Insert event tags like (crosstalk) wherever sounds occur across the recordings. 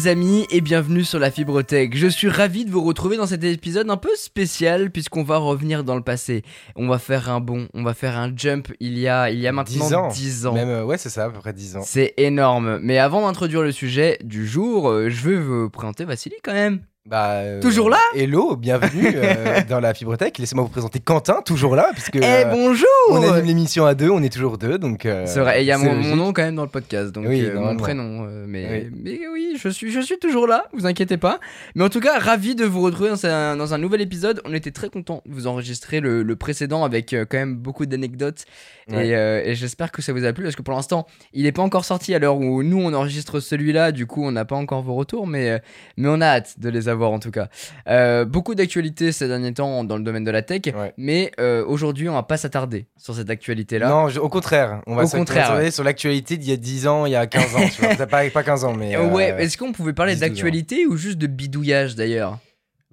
les amis et bienvenue sur la Fibrotech. Je suis ravi de vous retrouver dans cet épisode un peu spécial puisqu'on va revenir dans le passé. On va faire un bond, on va faire un jump il y a, il y a maintenant 10 ans. Même, euh, ouais, c'est ça, à peu près 10 ans. C'est énorme. Mais avant d'introduire le sujet du jour, euh, je veux vous présenter Vassili quand même. Bah, euh, Toujours là Hello, bienvenue euh, (laughs) dans la Fibrotech. Laissez-moi vous présenter Quentin, toujours là, puisque Eh euh, bonjour on anime l'émission à deux, on est toujours deux, donc. euh, C'est vrai, et il y a mon, nom quand même dans le podcast, donc Oui, euh, mon prénom. euh, mais, Oui. mais oui, je suis, je suis toujours là, vous inquiétez pas. Mais en tout cas, ravi de vous retrouver dans un, dans un nouvel épisode. On était très content de vous enregistrer le, le précédent avec euh, quand même beaucoup d'anecdotes. Ouais. Et, euh, et j'espère que ça vous a plu parce que pour l'instant, il n'est pas encore sorti à l'heure où nous on enregistre celui-là. Du coup, on n'a pas encore vos retours, mais, euh, mais on a hâte de les avoir en tout cas. Euh, beaucoup d'actualités ces derniers temps dans le domaine de la tech, Ouais. mais euh, aujourd'hui, on va pas s'attarder sur cette actualité-là. Non, je- au contraire, on va concentrer sur l'actualité d'il y a 10 ans, il y a 15 ans, tu vois. (laughs) Pas, pas 15 ans, mais. Euh, ouais, est-ce qu'on pouvait parler 10-12 ans. d'actualité ou juste de bidouillage d'ailleurs?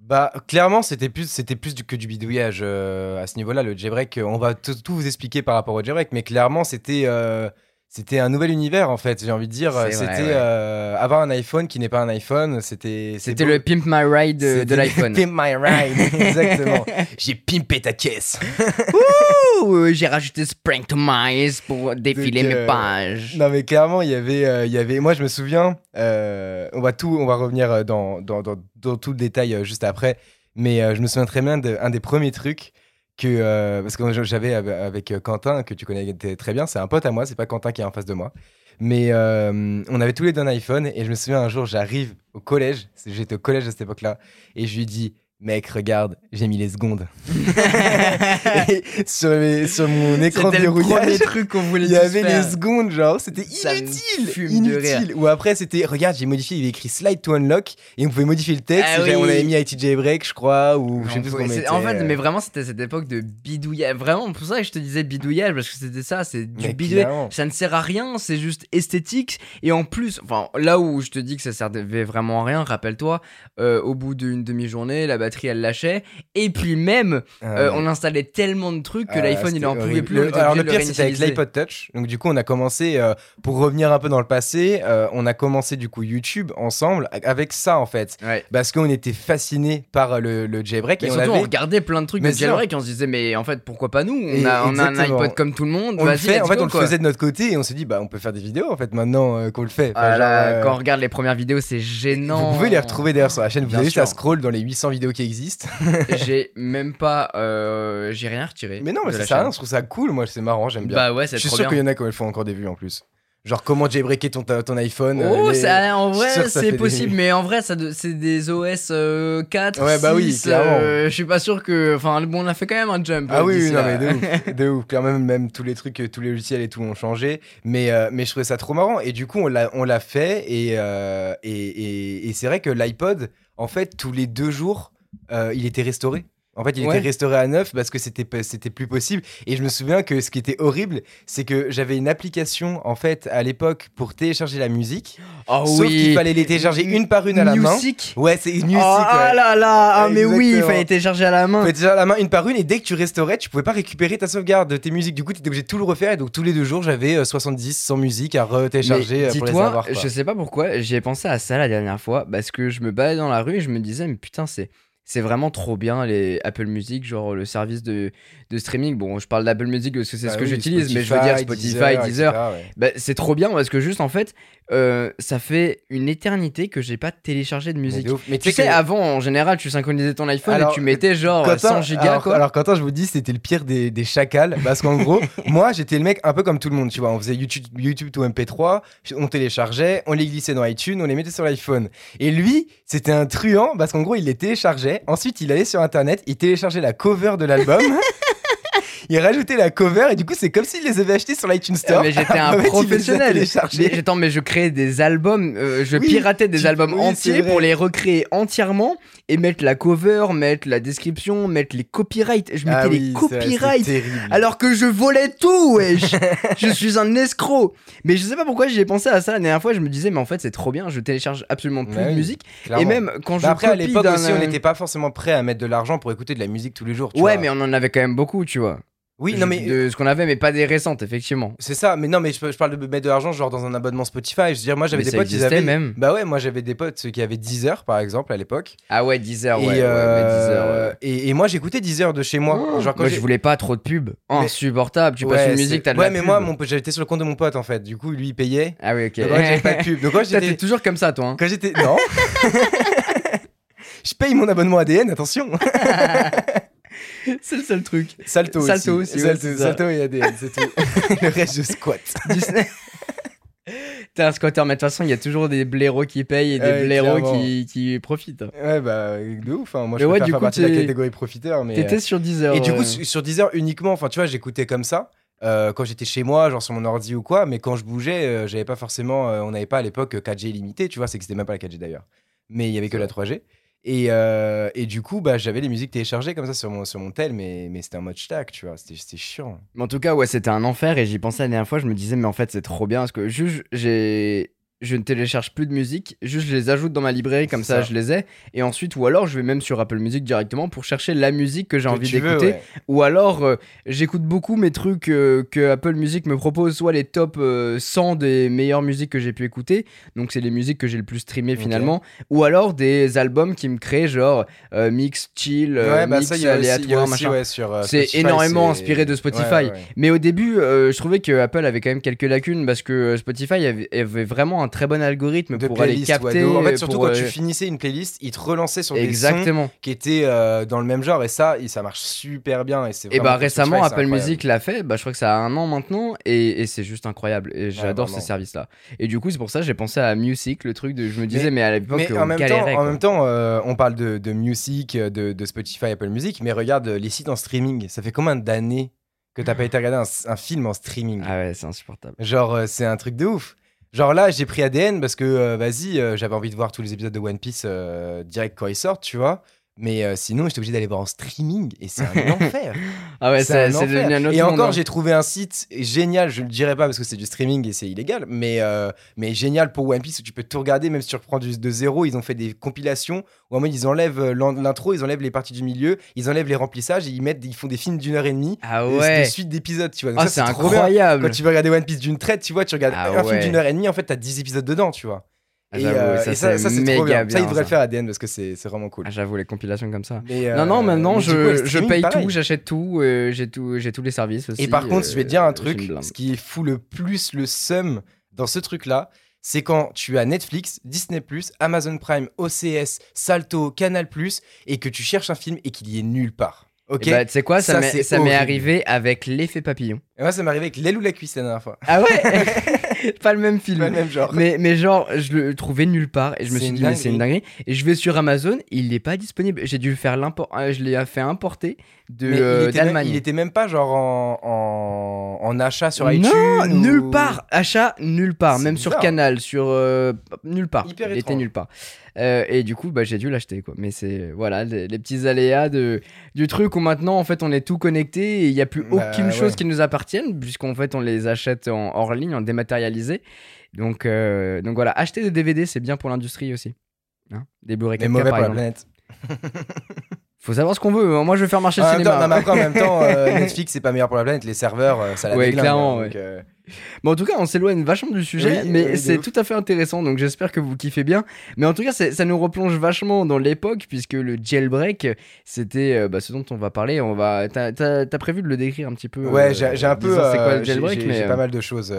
Bah, clairement, c'était plus, c'était plus que du bidouillage à ce niveau-là. Le jailbreak, on va tout tout vous expliquer par rapport au jailbreak, mais clairement, c'était. C'était un nouvel univers en fait, j'ai envie de dire. C'était ouais. euh, avoir un iPhone qui n'est pas un iPhone. C'était. C'était le Pimp My Ride de, l'iPhone. Pimp my ride, (laughs) exactement. J'ai pimpé ta caisse. (laughs) J'ai rajouté Spring to Mice pour défiler Donc, mes euh, pages. Non mais clairement, il y avait, euh, il y avait. Moi, je me souviens. on va tout, on va revenir dans, dans, dans, dans tout le détail juste après. Mais je me souviens très bien d'un des premiers trucs que euh, parce que j'avais avec- euh, Quentin que tu connais très bien. C'est un pote à moi. C'est pas Quentin qui est en face de moi. Mais euh, on avait tous les deux un iPhone et je me souviens un jour, j'arrive au collège. J'étais au collège à cette époque-là et je lui dis. Mec, regarde, j'ai mis les secondes. (laughs) Sur, mes- sur mon écran de verrouillage, truc qu'on voulait il y avait faire. les secondes, genre, c'était inutile, inutile. Ou après, c'était, regarde, j'ai modifié, il avait écrit slide to unlock, et on pouvait modifier le texte. Ah oui. On avait mis IT jailbreak, je crois, ou je sais plus ce qu'on c'est- mettait. En fait, mais vraiment, c'était cette époque de bidouillage. Vraiment, pour ça que je te disais bidouillage, parce que c'était ça, c'est du bidouillage. Ça ne sert à rien, c'est juste esthétique. Et en plus, enfin, là où je te dis que ça servait vraiment à rien, rappelle-toi, euh, au bout d'une demi-journée, la batterie elle lâchait. Et puis même, euh, euh, on installait tellement de trucs que ah, l'iPhone il en pouvait plus. Le- alors le pire c'était avec l'iPod Touch. Donc du coup on a commencé euh, pour revenir un peu dans le passé, euh, on a commencé du coup YouTube ensemble avec ça en fait, Ouais. parce qu'on était fascinés par le, le jailbreak Mais et on surtout, on avait regardait plein de trucs Mais de jailbreak et on se disait, mais en fait, pourquoi pas nous? On a, on a un iPod comme tout le monde. on le fait, en fait go, on le faisait de notre côté et on s'est dit bah on peut faire des vidéos en fait maintenant qu'on le fait. Enfin, Ah genre, Quand on regarde les premières vidéos, c'est gênant. Vous pouvez les retrouver d'ailleurs sur la chaîne. Vous avez juste à scroll dans les 800 vidéos qui existent. (laughs) J'ai même pas. euh, J'ai rien retiré. Mais non, mais de ça la sert à rien. chaîne. Je trouve ça cool. Moi, c'est marrant. J'aime bien. Bah ouais, je c'est suis trop sûr qu'il y en a qui font encore des vues en plus. Genre comment jailbreaker ton, ton iPhone. Oh, euh, les- ça, en je vrai, c'est des- possible, mais en vrai, ça de- c'est des OS euh, 4, Ouais, bah oui, 6, clairement. euh, je suis pas sûr que. Enfin, bon, on a fait quand même un jump. Ah euh, oui, non, mais de ouf, (laughs) de ouf. Clairement, même, même tous les trucs, tous les logiciels et tout ont changé. Mais, euh, mais je trouvais ça trop marrant. Et du coup, on l'a, on l'a fait. Et, euh, et, et, et c'est vrai que l'iPod, en fait, tous les deux jours, euh, il était restauré. En fait, il Ouais. était restauré à neuf parce que c'était c'était plus possible. Et je me souviens que ce qui était horrible, c'est que j'avais une application en fait à l'époque pour télécharger la musique. Oh sauf oui. qu'il fallait les télécharger une par une à la main. Ouais, c'est une musique. Oh ah ouais. là là, ah, mais oui, il fallait télécharger à la main. Déjà à la main une par une et dès que tu restaurais, tu pouvais pas récupérer ta sauvegarde de tes musiques. Du coup, tu étais obligé de tout le refaire et donc tous les deux jours, j'avais euh, 70, 100 musiques à retélécharger euh, pour les avoir. quoi. je sais pas pourquoi, j'y ai pensé à ça la dernière fois, parce que je me baladais dans la rue et je me disais, mais putain, c'est. C'est vraiment trop bien les Apple Music, genre le service de, de streaming. Bon, je parle d'Apple Music parce que c'est Bah ce que oui, j'utilise, mais je veux dire Spotify, Deezer. ouais. Bah, c'est trop bien parce que juste en fait, euh, ça fait une éternité que j'ai pas téléchargé de musique. Mais Tu sais, que- avant, en général, tu synchronisais ton iPhone Alors, et tu mettais genre Quentin- 100 gigas, alors, quoi. alors Quentin, je vous dis, c'était le pire des, des chacals. Parce qu'en gros, (laughs) moi, j'étais le mec un peu comme tout le monde. Tu vois, on faisait YouTube, YouTube to MP3, on téléchargeait, on les glissait dans iTunes, on les mettait sur l'iPhone. Et lui, c'était un truand parce qu'en gros, il les téléchargeait. Ensuite, il allait sur Internet, il téléchargeait la cover de l'album. (laughs) il rajoutait la cover et du coup, c'est comme s'il les avait achetés sur l'iTunes Store. Mais j'étais (laughs) un En fait, professionnel. Mais, attends, mais je créais des albums, euh, je Oui, piratais des tu- albums oui, entiers pour les recréer entièrement et mettre la cover, mettre la description, mettre les copyrights. Je mettais Ah les oui, copyrights. Alors que je volais tout, wesh (laughs) Je suis un escroc Mais je sais pas pourquoi j'y ai pensé à ça la dernière fois, je me disais, mais en fait c'est trop bien, je télécharge absolument plus Bah de oui, musique. Clairement. Et même quand je Bah après, à l'époque aussi, on n'était pas forcément prêt à mettre de l'argent pour écouter de la musique tous les jours. tu Ouais, vois. mais on en avait quand même beaucoup, tu vois. Oui, non mais de ce qu'on avait, mais pas des récentes, effectivement. c'est ça. Mais non, mais je, je parle de mettre de l'argent genre dans un abonnement Spotify. Je veux dire, moi j'avais des ça potes qui avaient. même. Bah ouais, moi j'avais des potes ceux qui avaient 10 heures par exemple à l'époque. Ah ouais, 10 heures, ouais. et, ouais, 10 heures, euh, ouais. et, et moi j'écoutais 10 heures de chez moi. Oh, genre quand moi, je voulais pas trop de pub. Insupportable. Tu passes Ouais, une musique, t'as de Ouais, la mais pub. moi mon, j'étais sur le compte de mon pote en fait. Du coup, lui il payait. Ah oui, ok. Donc, moi, j'avais pas de pub. Donc (laughs) j'étais toujours comme ça, toi. hein. quand j'étais non. (laughs) Je paye mon abonnement ADN, attention. (laughs) (laughs) C'est le seul truc. Salto, Salto aussi. aussi, ouais, Salto. Salto et ADN, c'est tout. (laughs) le reste, je squatte. Disney. (laughs) T'es un squatter, mais de toute façon, il y a toujours des blaireaux qui payent et des Ouais, blaireaux qui, qui profitent. Ouais, bah, de ouf. hein. Moi, Mais je ouais, préfère du faire coup, partie de la catégorie profiteur. Mais, T'étais euh, sur 10 heures. Et du coup, ouais. sur sur 10 heures uniquement, enfin, tu vois, j'écoutais comme ça. euh, quand j'étais chez moi, genre sur mon ordi ou quoi, mais quand je bougeais, euh, j'avais pas forcément, euh, on n'avait pas à l'époque euh, 4G illimité, tu vois, c'est que c'était même pas la 4G d'ailleurs, mais il y avait que la 3G. Et, euh, et du coup, bah, j'avais les musiques téléchargées comme ça sur mon, sur mon tel, mais, mais c'était en mode stack, tu vois, c'était c'était chiant. Mais en tout cas, ouais, c'était un enfer et j'y pensais la dernière fois. Je me disais, mais en fait, c'est trop bien parce que juste, j'ai. Je ne télécharge plus de musique, juste je les ajoute dans ma librairie, comme ça, ça. je les ai. Et ensuite, ou alors je vais même sur Apple Music directement pour chercher la musique que j'ai envie d'écouter. ouais. Ou alors euh, j'écoute beaucoup mes trucs euh, que Apple Music me propose, soit les top euh, 100 des meilleures musiques que j'ai pu écouter, donc c'est les musiques que j'ai le plus streamées finalement, ou alors des albums qui me créent genre euh, mix chill, ouais, bah mix ça, y a aléatoire, aussi, machin. ouais, C'est Spotify, énormément inspiré de Spotify. Mais au début, je trouvais que Apple avait quand même quelques lacunes parce que Spotify avait, avait vraiment un très bon algorithme De pour aller capter. ouais, ouf. En fait, euh, surtout pour, quand euh, tu finissais une playlist, il te relançait sur des sons Exactement. qui étaient euh, dans le même genre, et ça, et ça marche super bien. Et, Et bah récemment, Apple. Music l'a fait. Bah je crois que ça a un an maintenant et, et c'est juste incroyable. Et j'adore vraiment. ces services-là. Et du coup, c'est pour ça que j'ai pensé à Music, le truc de. Je me disais, mais, à l'époque, on en même, galérait. temps, en même temps, euh, on parle de, de music, de, de Spotify, Apple Music, mais regarde euh, les sites en streaming. Ça fait combien d'années que t'as pas été regarder un, un film en streaming? Ah ouais, c'est insupportable. Genre, euh, c'est un truc de ouf. Genre là, j'ai pris ADN parce que, euh, vas-y, euh, j'avais envie de voir tous les épisodes de One Piece euh, direct quand ils sortent, tu vois. Mais euh, sinon, j'étais obligé d'aller voir en streaming et c'est un (laughs) enfer. Ah ouais, C'est devenu un autre Et encore, hein. j'ai trouvé un site génial, je ne le dirai pas parce que c'est du streaming et c'est illégal, mais, euh, mais génial pour One Piece où tu peux tout regarder, même si tu reprends du, de zéro. Ils ont fait des compilations où en mode ils enlèvent euh, l'in- l'intro, ils enlèvent les parties du milieu, ils enlèvent les remplissages et ils, mettent, ils font des films d'une heure et demie, Ah et ouais. des suites d'épisodes, tu vois. Donc Ah, c'est incroyable. Quand tu veux regarder One Piece d'une traite, tu vois, tu regardes Ah un film d'une heure et demie, en fait, t'as 10 épisodes dedans, tu vois. Ah, et, euh, ça, et ça, c'est ça, c'est méga trop bien. Ça, il devrait le faire ADN parce que c'est vraiment cool. Ah, J'avoue, les compilations comme ça. Mais, non, non, euh, maintenant, mais coup, je, je paye pareil. tout, j'achète tout, euh, j'ai tous les services aussi. Et par contre, je vais te dire euh, un une truc, ce qui fout le plus le seum dans ce truc-là, c'est quand tu as Netflix, Disney+, Amazon Prime, OCS, Salto, Canal+, et que tu cherches un film et qu'il y est nulle part. Ok bah, tu sais quoi, ça, Ça, m'est- c'est ça m'est horrible. arrivé avec l'effet papillon. Et moi, ça m'est arrivé avec l'aile ou la cuisse la dernière fois. Ah ouais (laughs) Pas le même film. Pas le même genre. Mais, mais genre, je le trouvais nulle part et je me C'est suis une dit, mais c'est une dinguerie. dinguerie. Et je vais sur Amazon, il n'est pas disponible. J'ai dû le faire l'import, euh, je l'ai fait importer euh, il, était même, d'Allemagne. il était même pas genre en, en, en achat sur non, iTunes ou- nulle part. Achat, nulle part. Même sur. Canal, sur euh, nulle part. Hyper il était nulle part. Euh, et du coup, bah, j'ai dû l'acheter quoi. Mais c'est voilà les, les petits aléas de du truc où maintenant en fait on est tout connecté et il n'y a plus Bah, aucune chose qui nous appartienne puisqu'en fait on les achète en hors ligne, en dématérialisé. Donc euh, donc voilà, acheter des DVD c'est bien pour l'industrie aussi. Hein des Blu-ray Mais 4K mauvais par pour la planète. (laughs) Faut savoir ce qu'on veut. Moi je veux faire marcher En le temps, cinéma. non, mais après, en même temps, euh, (laughs) Netflix, c'est pas meilleur pour la planète. Les serveurs, euh, ça la Ouais, déglingue, clairement, hein, ouais. donc, euh, en tout cas, on s'éloigne vachement du sujet, Oui, mais c'est tout à fait intéressant, donc j'espère que vous kiffez bien. Mais en tout cas, ça nous replonge vachement dans l'époque, puisque le jailbreak, c'était euh, bah, ce dont on va parler. On va... T'as prévu de le décrire un petit peu Ouais, euh, j'ai un peu. c'est quoi le j'ai- jailbreak, j'ai mais, pas mal de choses.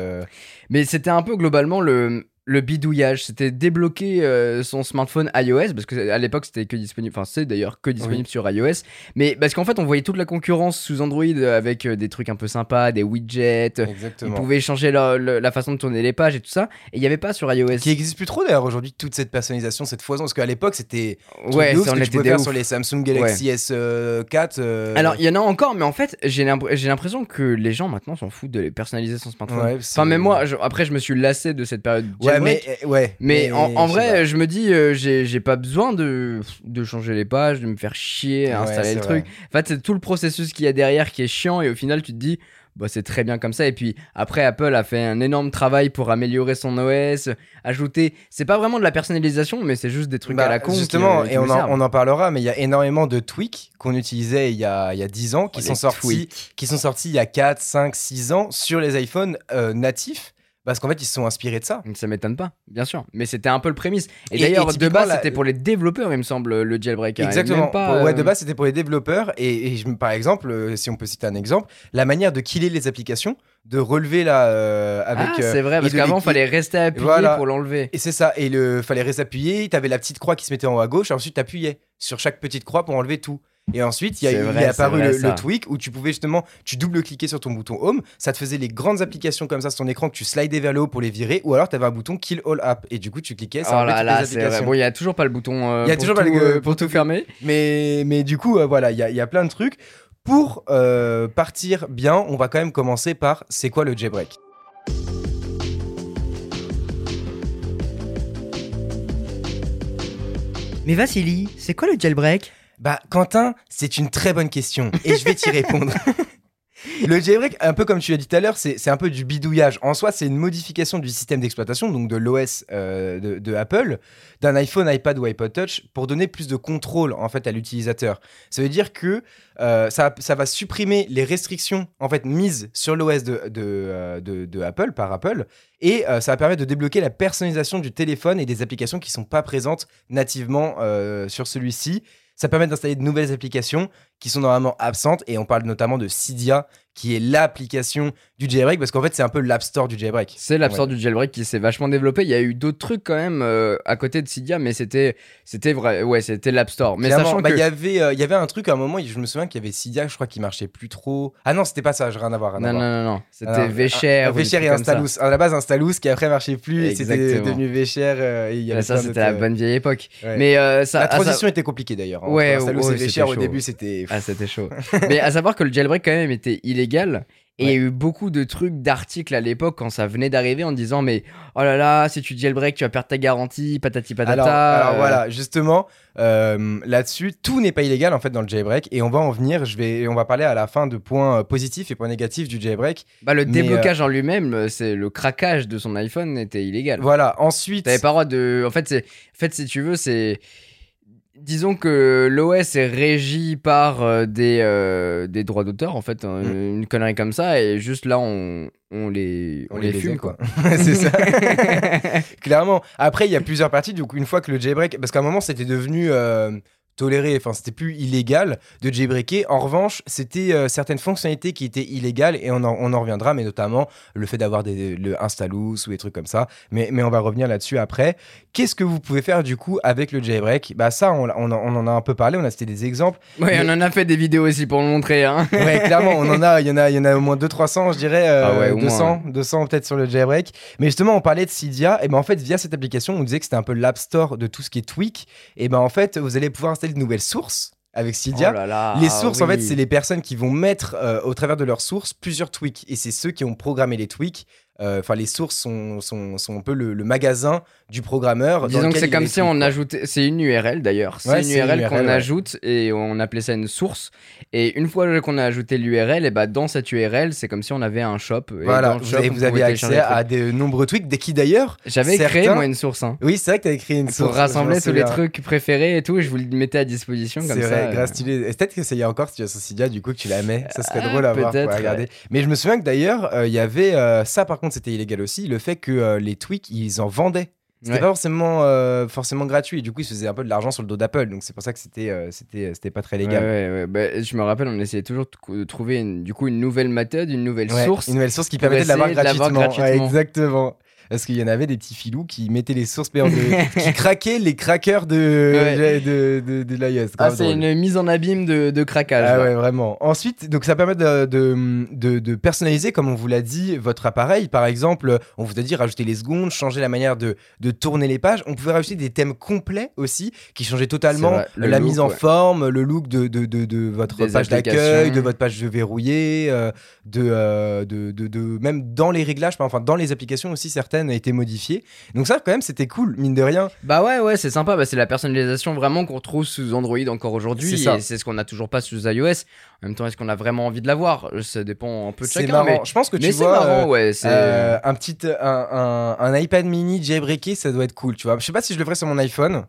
mais c'était un peu globalement le, le bidouillage. C'était débloquer euh, son smartphone iOS, parce que à l'époque c'était que disponible, enfin c'est d'ailleurs que disponible sur iOS. Mais parce qu'en fait on voyait toute la concurrence sous Android avec euh, des trucs un peu sympas, des widgets. Ils Exactement. pouvaient changer la, la- la façon de tourner les pages et tout ça. Et il n'y avait pas sur iOS. Qui existe plus trop d'ailleurs aujourd'hui, toute cette personnalisation, cette foison. Parce qu'à l'époque, c'était. Ouais, ouf, ce que tu pouvais faire ouf. sur les Samsung Galaxy S4. euh, Alors, il y en a encore, mais en fait, j'ai l'impr- j'ai l'impression que les gens maintenant s'en foutent de les personnaliser son smartphone. Ouais, enfin, même moi, je- après, je me suis lassé de cette période. Ouais, mais. euh, Ouais. Mais, en, vrai, je me dis, euh, j'ai pas besoin de, de changer les pages, de me faire chier à Ouais, installer le truc. En fait, c'est tout le processus qu'il y a derrière qui est chiant, et au final, tu te dis, bah, c'est très bien comme ça. Et puis après, Apple a fait un énorme travail pour améliorer son OS, ajouter. C'est pas vraiment de la personnalisation, mais c'est juste des trucs Bah, à la con. qui, Justement, euh, et on en, on en parlera, mais il y a énormément de tweaks qu'on utilisait il y a, il y a 10 ans, qui, Oh, sont sortis, tweaks. qui sont sortis il y a 4, 5, 6 ans sur les iPhones euh, natifs, parce qu'en fait, ils se sont inspirés de ça. Ça m'étonne pas, bien sûr. Mais c'était un peu le prémisse. Et, Et- d'ailleurs, de base, la- c'était pour les développeurs, il me semble, le jailbreak. Exactement. pas, ouais, euh, de base, c'était pour les développeurs. Et, et je, me- par exemple, euh, si on peut citer un exemple, la manière de killer les applications, de relever là euh, avec. ah, euh, c'est vrai, parce qu'avant, il fallait rester appuyé Voilà. pour l'enlever. Et c'est ça. Et le fallait rester appuyé. T'avais la petite croix qui se mettait en haut à gauche. Et ensuite, t'appuyais sur chaque petite croix pour enlever tout. Et ensuite, il y a, il est apparu vrai, le, tweak où tu pouvais justement, tu double-cliquais sur ton bouton Home, ça te faisait les grandes applications comme ça sur ton écran que tu slidais vers le haut pour les virer, ou alors tu avais un bouton Kill All App et du coup tu cliquais, ça Oh là là, vrai. applications. Bon, il y a toujours pas le bouton. euh, Il y a pour toujours pas tout, le- euh, pour pour tout tout fermer. Mais, mais du coup, euh, voilà, il y a, il y a plein de trucs. Pour euh, partir bien, on va quand même commencer par c'est quoi le jailbreak? Mais Vassili, c'est quoi le jailbreak? Bah, Quentin, c'est une très bonne question et je vais t'y répondre. Le jailbreak, un peu comme tu l'as dit tout à l'heure, c'est un peu du bidouillage. En soi, c'est une modification du système d'exploitation, donc de l'OS euh, de, Apple, d'un iPhone, iPad ou iPod Touch, pour donner plus de contrôle en fait à l'utilisateur. Ça veut dire que euh, ça, ça va supprimer les restrictions en fait mises sur l'OS euh, de- de Apple par Apple, et ça va permettre de débloquer la personnalisation du téléphone et des applications qui sont pas présentes nativement sur celui-ci. Ça permet d'installer de nouvelles applications qui sont normalement absentes et on parle notamment de Cydia qui est l'application du jailbreak parce qu'en fait c'est un peu l'App Store du jailbreak. C'est l'App Ouais. Store du jailbreak qui s'est vachement développé. Il y a eu d'autres trucs quand même euh, à côté de Cydia, mais c'était c'était vrai. Ouais, c'était l'App Store. Mais sachant bah, que il y avait euh, il y avait un truc à un moment je me souviens qu'il y avait Cydia je crois qui marchait plus trop. Ah non c'était pas ça rien à voir. rien à non, voir. non, non, non, c'était Vécher. Vécher et Instalous. À la base Instalous qui après marchait plus et c'était devenu Vécher euh, et il y avait ça, c'était la d'autres, bonne vieille époque. euh, ouais. Mais euh, ça, la transition était compliquée d'ailleurs. hein, Ouais, Instalous et Vécher au début c'était Ah, c'était chaud. (laughs) Mais à savoir que le jailbreak, quand même, était illégal. Et il y a eu beaucoup de trucs, d'articles à l'époque quand ça venait d'arriver en disant Mais oh là là, si tu jailbreak, tu vas perdre ta garantie, patati patata. Alors, alors euh, voilà, justement, euh, là-dessus, tout n'est pas illégal en fait dans le jailbreak et on va en venir. Je vais, on va parler à la fin de points euh, positifs et points négatifs du jailbreak. Bah, le Mais, déblocage en lui-même, c'est le craquage de son iPhone était illégal. Voilà. Ensuite, T'avais pas droit de. En fait, en fait, si tu veux, c'est. Disons que l'OS est régi par euh, des, euh, des droits d'auteur, en fait, hein, une connerie comme ça, et juste là, on, on les, on les fume, quoi. (laughs) c'est ça. (laughs) Clairement. Après, il y a plusieurs parties. Coup, une fois que le jailbreak, parce qu'à un moment, c'était devenu euh, toléré. Enfin, c'était plus illégal de jailbreaker. En revanche, c'était euh, certaines fonctionnalités qui étaient illégales et on en, on en reviendra, mais notamment le fait d'avoir des, le Instalous ou des trucs comme ça. Mais, mais on va revenir là-dessus après. Qu'est-ce que vous pouvez faire du coup avec le jailbreak? Bah ça, on, on, en- on en a un peu parlé. On a cité des exemples. Mais- on en a fait des vidéos aussi pour le montrer, hein. (laughs) Ouais, clairement, on en a, il y en a, il y en a au moins 200-300, je dirais, euh, Ah ouais, au 200, 200 peut-être sur le jailbreak. Mais justement, on parlait de Cydia, et ben en fait, via cette application, on disait que c'était un peu l'App Store de tout ce qui est tweak. Et ben en fait, vous allez pouvoir installer de nouvelles sources avec Cydia. Oh là là, les sources, en fait, c'est les personnes qui vont mettre euh, au travers de leurs sources plusieurs tweaks. Et c'est ceux qui ont programmé les tweaks. Euh, Enfin, les sources sont, sont, sont un peu le, le magasin du programmeur. Disons que c'est comme si on ajoutait. C'est une URL d'ailleurs. C'est Ouais, une c'est URL URL, qu'on ouais. ajoute et on appelait ça une source. Et une fois qu'on a ajouté l'URL, et bah dans cette URL, c'est comme si on avait un shop. Et Voilà, dans le vous shop, avez, vous accès des à de nombreux tweaks, dès qui d'ailleurs. J'avais créé moi une source. Hein. Oui, c'est vrai que tu avais créé une source. Pour rassembler tous les trucs préférés et tout, je vous le mettais à disposition comme C'est ça. vrai, euh. grâce stylé. Et Peut-être que ça y est encore si tu as Cydia, du coup, que tu la mets. Ça serait Ah, drôle à voir regarder. ouais. Mais je me souviens que d'ailleurs, euh, il y avait euh, ça, par contre, c'était illégal aussi, le fait que euh, les tweaks, ils en vendaient. C'était Ouais. pas forcément, euh, forcément gratuit. Et du coup, ils se faisaient un peu de l'argent sur le dos d'Apple. Donc, c'est pour ça que c'était euh, c'était c'était pas très légal. ouais, ouais. Bah, je me rappelle, on essayait toujours de trouver une- du coup une nouvelle méthode, une nouvelle source. Une nouvelle source qui permettait de l'avoir gratuitement. Gratuitement. exactement. Parce qu'il y en avait des petits filous qui mettaient les sources payants de- (laughs) qui craquaient les crackers de, Ouais. de, de, de l'iOS. Ah, c'est une mise en abîme de, de craquage. Ah là. ouais, vraiment. Ensuite, donc ça permet de, de, de- de personnaliser, comme on vous l'a dit, votre appareil. Par exemple, on vous a dit rajouter les secondes, changer la manière de, de tourner les pages. On pouvait rajouter des thèmes complets aussi, qui changeaient totalement vrai, la look, mise en ouais. forme, le look de, de, de, de votre Des page d'accueil, de votre page verrouillée, euh, de, euh, de, de, de- même dans les réglages, enfin dans les applications aussi certaines. Certaines étaient modifiées. Donc ça, quand même, c'était cool, mine de rien. Bah ouais, ouais, c'est sympa. Bah, c'est la personnalisation vraiment qu'on retrouve sous Android encore aujourd'hui. C'est ça. Et c'est ce qu'on n'a toujours pas sous iOS. En même temps, est-ce qu'on a vraiment envie de l'avoir? Ça dépend un peu de C'est chacun. marrant. Mais, Je pense que tu mais c'est vois. marrant, euh, ouais. C'est... euh, un petit un, un- un iPad mini jailbreaké ça doit être cool tu vois je sais pas si je le ferais sur mon iPhone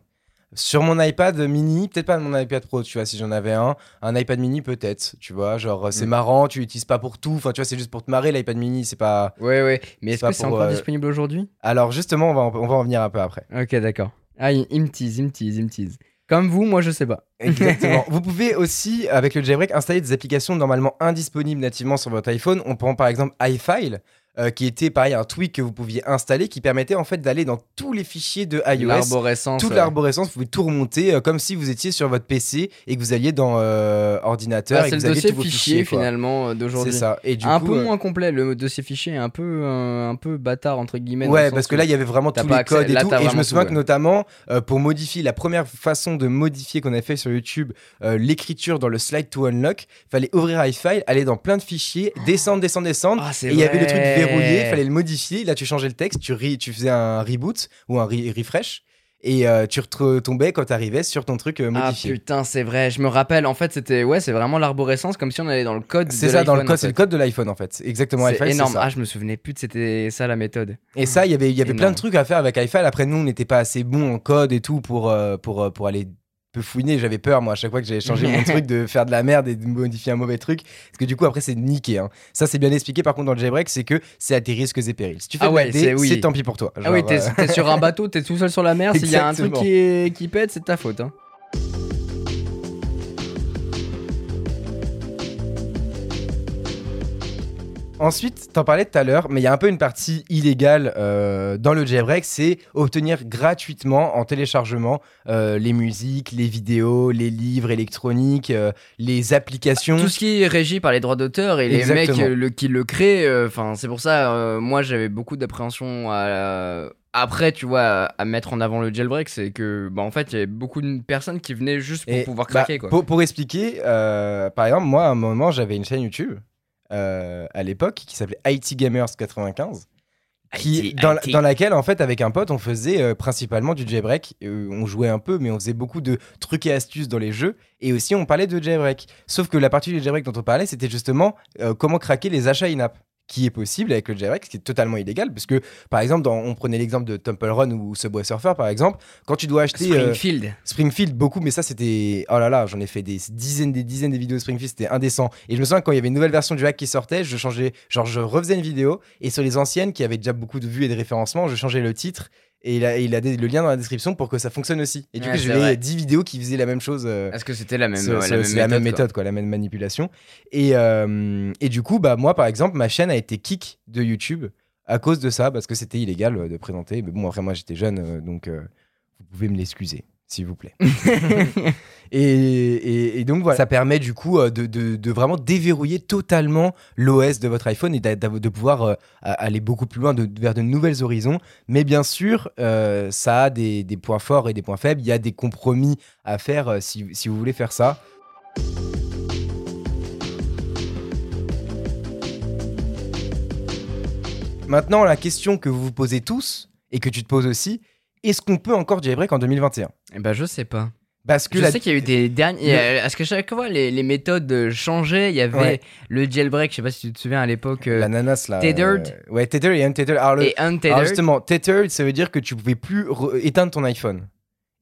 sur mon iPad mini peut-être pas mon iPad Pro tu vois si j'en avais un un iPad mini peut-être tu vois genre c'est Mm. marrant tu l'utilises pas pour tout enfin tu vois c'est juste pour te marrer l'iPad mini c'est pas Ouais, ouais. Mais est-ce pas que c'est encore euh, disponible aujourd'hui? Alors justement on va en, on va en venir un peu après Ok, d'accord. Ah, il, il me tease, il me tease, il me tease. Comme vous, moi, je sais pas. (laughs) Exactement. Vous pouvez aussi, avec le jailbreak, installer des applications normalement indisponibles nativement sur votre iPhone. On prend par exemple iFile, euh, qui était pareil un tweak que vous pouviez installer, qui permettait en fait d'aller dans tous les fichiers de iOS. L'arborescence. Toute ouais. l'arborescence, vous pouvez tout remonter euh, comme si vous étiez sur votre PC et que vous alliez dans euh, ordinateur Ah, et c'est que le vous aviez dossier tous vos fichier, fichiers. finalement euh, C'est d'aujourd'hui. ça. Et du un coup, peu moins complet, le dossier fichier est un peu, un peu bâtard, entre guillemets. Ouais, parce que là, il y avait vraiment tous les accès- codes et là, tout. Et je me souviens tout, que notamment, pour modifier, la première façon de modifier qu'on a fait sur YouTube, l'écriture dans le slide to unlock, fallait ouvrir iFile, aller dans plein de fichiers, descendre, descendre, descendre. Ah, et il y avait le truc. Verrouillé, il fallait le modifier. Là, tu changeais le texte, tu, tu faisais un reboot ou un re- refresh. Et euh, tu retombais quand t'arrivais sur ton truc euh, Ah modifié. putain, c'est vrai, je me rappelle. En fait, c'était ouais, c'est vraiment l'arborescence, comme si on allait dans le code. c'est ça, dans le code, c'est le code de l'iPhone en fait. Exactement, C'est énorme. ça. Ah, je me souvenais plus de c'était ça la méthode. Et ça, il y avait, il y avait plein de trucs à faire avec iFile. Après, nous, on n'était pas assez bon en code et tout pour, euh, pour, pour aller peu fouiner. J'avais peur, moi, à chaque fois que j'avais changé mon (laughs) truc, de faire de la merde et de modifier un mauvais truc. Parce que du coup, après, c'est niqué. Hein. Ça, c'est bien expliqué, par contre, dans le jailbreak, c'est que c'est à tes risques et périls. Si tu fais Ah ouais, c'est- D, oui. c'est tant pis pour toi. ah oui, t'es euh, t'es sur un bateau, t'es tout seul sur la mer. S'il y a un truc (laughs) Exactement. qui, est- qui pète, c'est de ta faute. Hein. Ensuite, t'en parlais tout à l'heure, mais il y a un peu une partie illégale euh, dans le jailbreak, c'est obtenir gratuitement en téléchargement euh, les musiques, les vidéos, les livres électroniques, euh, les applications. Tout ce qui est régi par les droits d'auteur et les Exactement. mecs le, qui le créent. Enfin, c'est pour ça, moi, j'avais beaucoup d'appréhension à. Après, tu vois, à, mettre en avant le jailbreak, c'est que, bah, en fait, il y avait beaucoup de personnes qui venaient juste pour Et, pouvoir bah, craquer, quoi. Pour, pour expliquer, euh, par exemple, moi, à un moment, j'avais une chaîne YouTube euh, à l'époque qui s'appelait IT Gamers 95. Qui, IT, dans, IT. dans laquelle, en fait, avec un pote, on faisait euh, principalement du jailbreak. Euh, on jouait un peu, mais on faisait beaucoup de trucs et astuces dans les jeux. Et aussi, on parlait de jailbreak. Sauf que la partie du jailbreak dont on parlait, c'était justement comment craquer les achats in-app. Qui est possible avec le ce qui est totalement illégal. Parce que, par exemple, dans- on prenait l'exemple de Temple Run ou Subway Surfer, par exemple. Quand tu dois acheter. euh, Springfield. Springfield, beaucoup, mais ça c'était. Oh là là, j'en ai fait des dizaines, des dizaines de vidéos de Springfield, c'était indécent. Et je me souviens quand il y avait une nouvelle version du hack qui sortait, je changeais, genre je refaisais une vidéo, et sur les anciennes qui avaient déjà beaucoup de vues et de référencements, je changeais le titre, et il a, il a des- le lien dans la description pour que ça fonctionne aussi. Et du Ouais, coup, vrai. 10 vidéos qui faisaient la même chose. euh, Est-ce que c'était la même, ouais, la même c'est la même méthode, quoi. méthode, quoi, la même manipulation. Et, euh, et du coup, bah, moi, par exemple, ma chaîne a été kick de YouTube à cause de ça, parce que c'était illégal euh, de présenter. Mais bon, après, moi, j'étais jeune, euh, donc vous pouvez me l'excuser, s'il vous plaît. (laughs) et, donc, voilà, ça permet du coup euh, de, vraiment déverrouiller totalement l'OS de votre iPhone et de pouvoir euh, aller beaucoup plus loin vers de nouvelles horizons. Mais bien sûr, euh, ça a des, points forts et des points faibles. Il y a des compromis à faire si vous voulez faire ça. Maintenant, la question que vous vous posez tous et que tu te poses aussi, est-ce qu'on peut encore jailbreak en 2021 Eh ben, je sais pas. Parce que Je la- sais qu'il y a eu des derniers. euh, Est-ce que chaque fois les, les méthodes euh, changeaient Il y avait Ouais. le jailbreak, je sais pas si tu te souviens à l'époque, euh, l'ananas là. Tethered. euh, ouais, tethered et untethered. Alors, le- et alors untethered. justement, tethered, ça veut dire que tu pouvais plus re- éteindre ton iPhone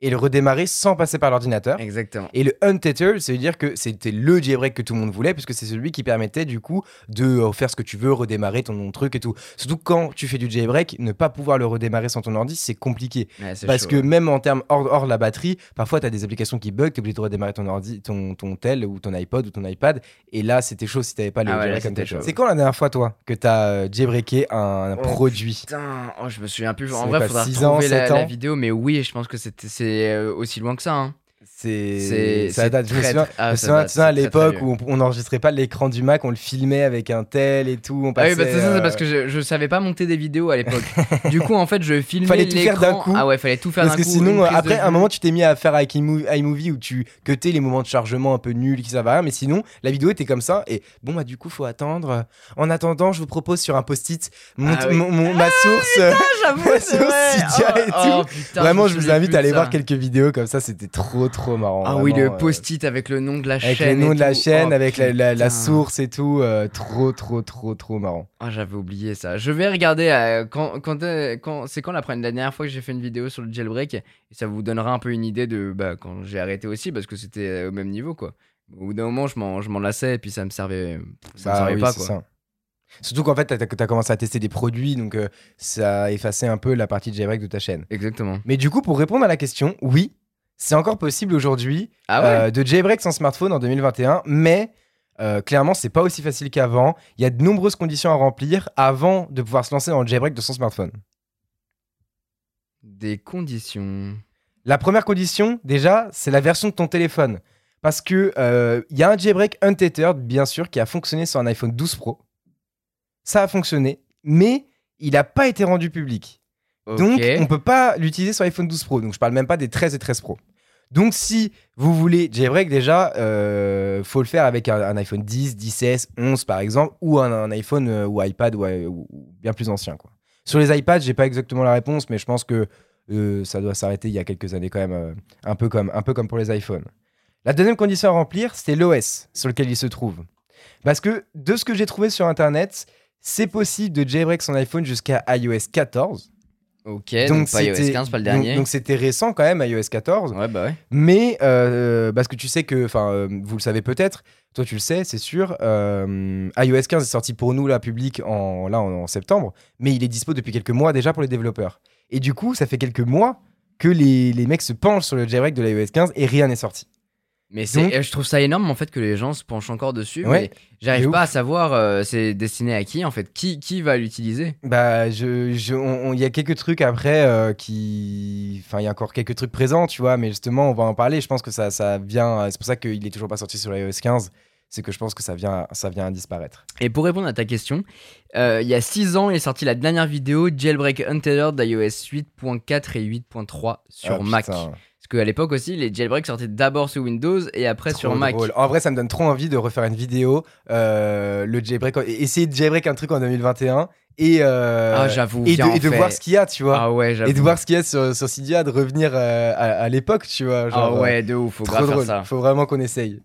et le redémarrer sans passer par l'ordinateur. Exactement. Et le untethered, ça veut dire que c'était le jailbreak que tout le monde voulait, puisque c'est celui qui permettait du coup de euh, faire ce que tu veux, redémarrer ton truc et tout. Surtout quand tu fais du jailbreak, ne pas pouvoir le redémarrer sans ton ordi, c'est compliqué. Ouais, Parce chaud, que même en termes hors, hors la batterie, parfois tu as des applications qui bug, tu es obligé de redémarrer ton ordi, ton, ton tel ou ton iPod ou ton iPad. Et là, c'était chaud si t'avais pas le Ah ouais, jailbreak. C'est quand la dernière fois, toi, que tu as jailbreaké un, Oh, produit? Putain, oh, je me souviens plus. En vrai, faudra six retrouver ans, la, la vidéo, mais oui, je pense que c'était- euh, aussi loin que ça. hein. C'est ça date. Je me souviens, ah, ça souviens- date, sais, à l'époque où on- n'enregistrait pas l'écran du Mac, on le filmait avec un tel et tout. On Ah passait, oui, bah c'est ça, c'est euh, parce que je, je savais pas monter des vidéos à l'époque. (laughs) du coup, en fait, je filmais Fallait tout faire d'un coup. Ah ouais, fallait tout faire d'un Parce que coup. sinon, après, à un moment, tu t'es mis à faire avec iMo- iMovie où tu cutais les moments de chargement un peu nuls qui servent à rien. Mais sinon, la vidéo était comme ça. Et bon, bah, du coup, faut attendre. En attendant, je vous propose sur un post-it mon- Ah oui. mon- mon- ma source. (laughs) c'est source. Cydia Oh, et oh, tout. Vraiment, me je vous invite à aller voir quelques vidéos comme ça. C'était trop, trop marrant. Ah oui, le euh, post-it avec le nom de la Avec chaîne. le nom de la chaîne, Oh, avec la, la- la putain. source et tout. euh, trop, trop, trop, trop marrant. Ah, j'avais oublié ça. Je vais regarder euh, quand, quand, quand c'est quand la, dernière fois que j'ai fait une vidéo sur le jailbreak et ça vous donnera un peu une idée de bah, quand j'ai arrêté aussi parce que c'était au même niveau quoi. Au bout d'un moment, je m'en, lassais et puis ça me servait, ça me Bah servait oui, pas c'est quoi. ça. Surtout qu'en fait, t'as as commencé à tester des produits, donc euh, ça a effacé un peu la partie de jailbreak de ta chaîne. Exactement. Mais du coup, pour répondre à la question, oui, c'est encore possible aujourd'hui Ah ouais. euh, de jailbreak sans smartphone en 2021, mais euh, clairement, c'est pas aussi facile qu'avant. Il y a de nombreuses conditions à remplir avant de pouvoir se lancer dans le jailbreak de son smartphone. Des conditions. La première condition, déjà, c'est la version de ton téléphone. Parce que euh, il y a un jailbreak untethered, bien sûr, qui a fonctionné sur un iPhone 12 Pro. Ça a fonctionné, mais il n'a pas été rendu public. Donc, on peut pas l'utiliser sur iPhone 12 Pro. Donc, je parle même pas des 13 et 13 Pro. Donc, si vous voulez jailbreak, déjà, euh, faut le faire avec un, iPhone 10, 10S, 11 par exemple, ou un, iPhone euh, ou iPad ou, ou- bien plus ancien. Sur les iPads, j'ai pas exactement la réponse, mais je pense que euh, ça doit s'arrêter il y a quelques années quand même, euh, un, peu comme, un peu comme pour les iPhones. La deuxième condition à remplir, c'est l'OS sur lequel il se trouve. Parce que de ce que j'ai trouvé sur Internet, c'est possible de jailbreak son iPhone jusqu'à iOS 14. Ok, donc, pas iOS c'était- 15, pas le donc- dernier. Donc c'était récent quand même, iOS 14. Ouais, bah ouais. Mais euh, parce que tu sais que, enfin, euh, vous le savez peut-être, toi tu le sais, c'est sûr. euh, iOS 15 est sorti pour nous là public en là en, en septembre, mais il est dispo depuis quelques mois déjà pour les développeurs. Et du coup, ça fait quelques mois que les, les mecs se penchent sur le jailbreak de l'iOS 15 et rien n'est sorti. Mais c'est, Donc- euh, je trouve ça énorme en fait que les gens se penchent encore dessus. Ouais, mais j'arrive pas ouf. à savoir euh, c'est destiné à qui en fait. Qui, qui va l'utiliser? Bah, je, je- on- on- il y a quelques trucs après euh, qui, enfin, il y a encore quelques trucs présents, tu vois, mais justement, on va en parler. Je pense que ça, ça vient. C'est pour ça qu'il est toujours pas sorti sur iOS 15. C'est que je pense que ça vient, ça vient à disparaître. Et pour répondre à ta question, euh, il y a 6 ans est sortie la dernière vidéo Jailbreak Untethered d'iOS 8.4 et 8.3 sur Ah, Mac. putain. Parce qu'à l'époque aussi, les jailbreaks sortaient d'abord sur Windows et après sur Mac. drôle. En vrai, ça me donne trop envie de refaire une vidéo, euh, le jailbreak, essayer de jailbreak un truc en 2021 et, euh, ah, j'avoue. et de, et voir ce qu'il y a, tu vois. Ah ouais, j'avoue. et de voir ce qu'il y a sur, sur Cydia, de revenir euh, à, à l'époque, tu vois. Ah genre, ouais, de ouf, faut grave faire ça. Faut vraiment qu'on essaye.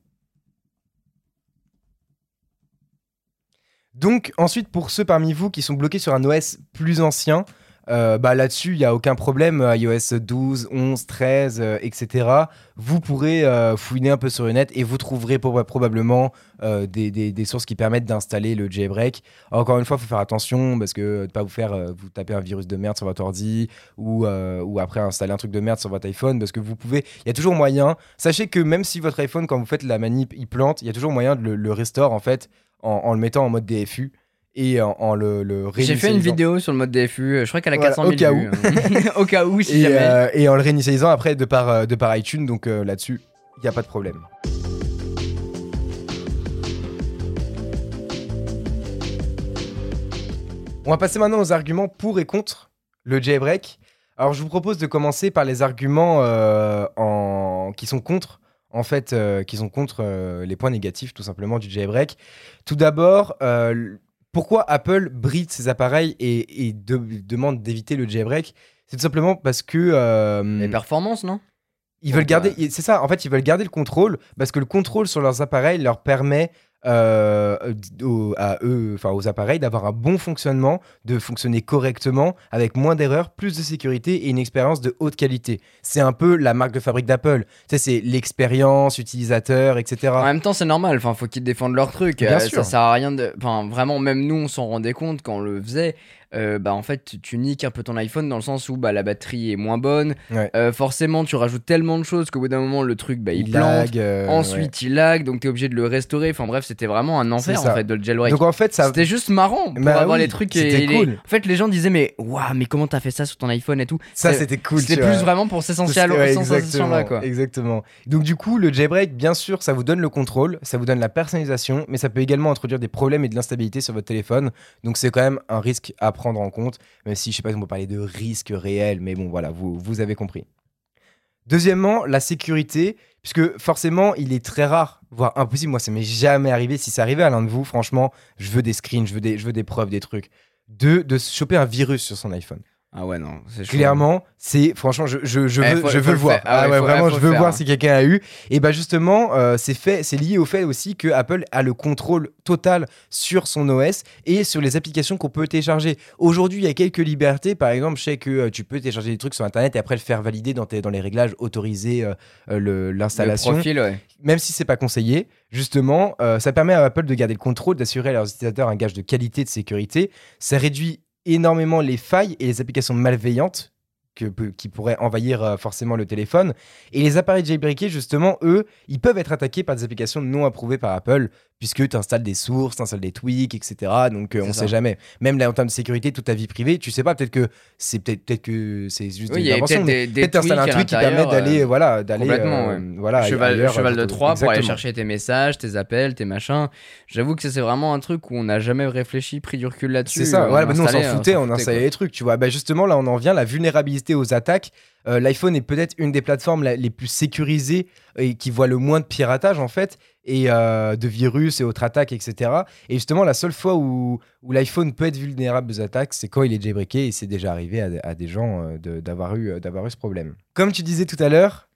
Donc ensuite, pour ceux parmi vous qui sont bloqués sur un OS plus ancien, euh, bah là-dessus, il n'y a aucun problème. euh, iOS 12, 11, 13, euh, etc. Vous pourrez euh, fouiner un peu sur le net et vous trouverez probablement des, sources qui permettent d'installer le jailbreak. Encore une fois, il faut faire attention parce que de ne pas vous faire vous taper un virus de merde sur votre ordi ou, ou après installer un truc de merde sur votre iPhone parce que vous pouvez. Il y a toujours moyen. Sachez que même si votre iPhone, quand vous faites la manip, il plante, il y a toujours moyen de le, le restore en fait en, en le mettant en mode DFU et en, en le, le J'ai fait une vidéo sur le mode DFU, euh, je crois qu'elle a Voilà, 400 000 au cas vues. hein. (laughs) au cas où, si et, jamais. euh, et en le réinitialisant après de par, euh, de par iTunes. Donc euh, là-dessus, il n'y a pas de problème. On va passer maintenant aux arguments pour et contre le jailbreak. Alors je vous propose de commencer par les arguments euh, en... qui sont contre, en fait, euh, qui sont contre euh, les points négatifs tout simplement du jailbreak. Tout d'abord, euh, pourquoi Apple bride ses appareils et, et de- demande d'éviter le jailbreak? C'est tout simplement parce que euh, Les performances, non? ils veulent garder, bah. c'est ça, en fait, ils veulent garder le contrôle parce que le contrôle sur leurs appareils leur permet euh, aux, à eux, enfin aux appareils, d'avoir un bon fonctionnement, de fonctionner correctement, avec moins d'erreurs, plus de sécurité et une expérience de haute qualité. C'est un peu la marque de fabrique d'Apple. Tu sais, c'est l'expérience utilisateur, etc. En même temps, c'est normal. Enfin, faut qu'ils défendent leur truc. Bien Euh, sûr. Ça sert à rien de. Enfin, vraiment, même nous, on s'en rendait compte quand on le faisait. Euh, bah, en fait, tu- tu niques un peu ton iPhone dans le sens où bah, la batterie est moins bonne. Ouais. Euh, forcément, tu rajoutes tellement de choses qu'au bout d'un moment, le truc, bah, il, plante. lag, euh, Ensuite, il lag, donc tu es obligé de le restaurer. Enfin, bref, c'était vraiment un enfer en fait de le jailbreak. Donc en fait, ça. C'était juste marrant pour Bah avoir oui, les trucs et les- cool. En fait, les gens disaient mais waouh, mais comment t'as fait ça sur ton iPhone et tout? Ça, c'était cool. C'était plus vois. vraiment pour ces Parce sensations que- ouais, là exactement, quoi. Exactement. Donc du coup, le jailbreak, bien sûr, ça vous donne le contrôle, ça vous donne la personnalisation, mais ça peut également introduire des problèmes et de l'instabilité sur votre téléphone. Donc c'est quand même un risque à prendre en compte, même si je sais pas si on peut parler de risque réel, mais bon voilà, vous, vous avez compris. Deuxièmement, la sécurité, puisque forcément, il est très rare, voire impossible. Moi, ça m'est jamais arrivé. Si ça arrivait à l'un de vous, franchement, je veux des screens, je veux des, je veux des preuves, des trucs. De, de choper un virus sur son iPhone. Ah ouais non. Clairement, c'est franchement, je, je, je Eh, veux, faut- je faut veux le voir. Ah ouais, faut- vraiment, faut je veux faire, voir hein. si quelqu'un a eu. Et bah justement, euh, c'est fait, c'est lié au fait aussi que Apple a le contrôle total sur son OS et sur les applications qu'on peut télécharger. Aujourd'hui, il y a quelques libertés. Par exemple, je sais que euh, tu peux télécharger des trucs sur Internet et après le faire valider dans, tes, dans les réglages, autoriser euh, euh, l'installation profil, ouais. même si c'est pas conseillé, justement, ça permet à Apple de garder le contrôle, d'assurer à leurs utilisateurs un gage de qualité, de sécurité. Ça réduit énormément les failles et les applications malveillantes qui pourraient envahir euh, forcément le téléphone. Et les appareils jailbreakés, justement, eux, ils peuvent être attaqués par des applications non approuvées par Apple, puisque tu installes des sources, tu installes des tweaks, etc. Donc euh, on ça. sait jamais. Même là, en termes de sécurité, toute ta vie privée, tu sais pas, peut-être que c'est peut-être peut que c'est juste Oui, des inventions, peut-être t'installes un truc qui permet d'aller euh, voilà d'aller complètement, euh, ouais. voilà cheval, cheval de euh, 3 pour aller chercher tes messages, tes appels, tes machins. J'avoue que c'est vraiment un truc où on n'a jamais réfléchi, pris du recul là-dessus. C'est ça, voilà, bah, nous on s'en installait, foutait, on installait les trucs, tu vois. Bah, justement, là on en vient, la vulnérabilité aux attaques. Euh, L'iPhone est peut-être une des plateformes la- les plus sécurisées et qui voit le moins de piratage en fait, et euh, de virus et autres attaques, etc. Et justement, la seule fois où, l'iPhone peut être vulnérable aux attaques, c'est quand il est jailbreaké et c'est déjà arrivé à, des gens euh, d'avoir eu, euh, eu ce problème. Comme tu disais tout à l'heure,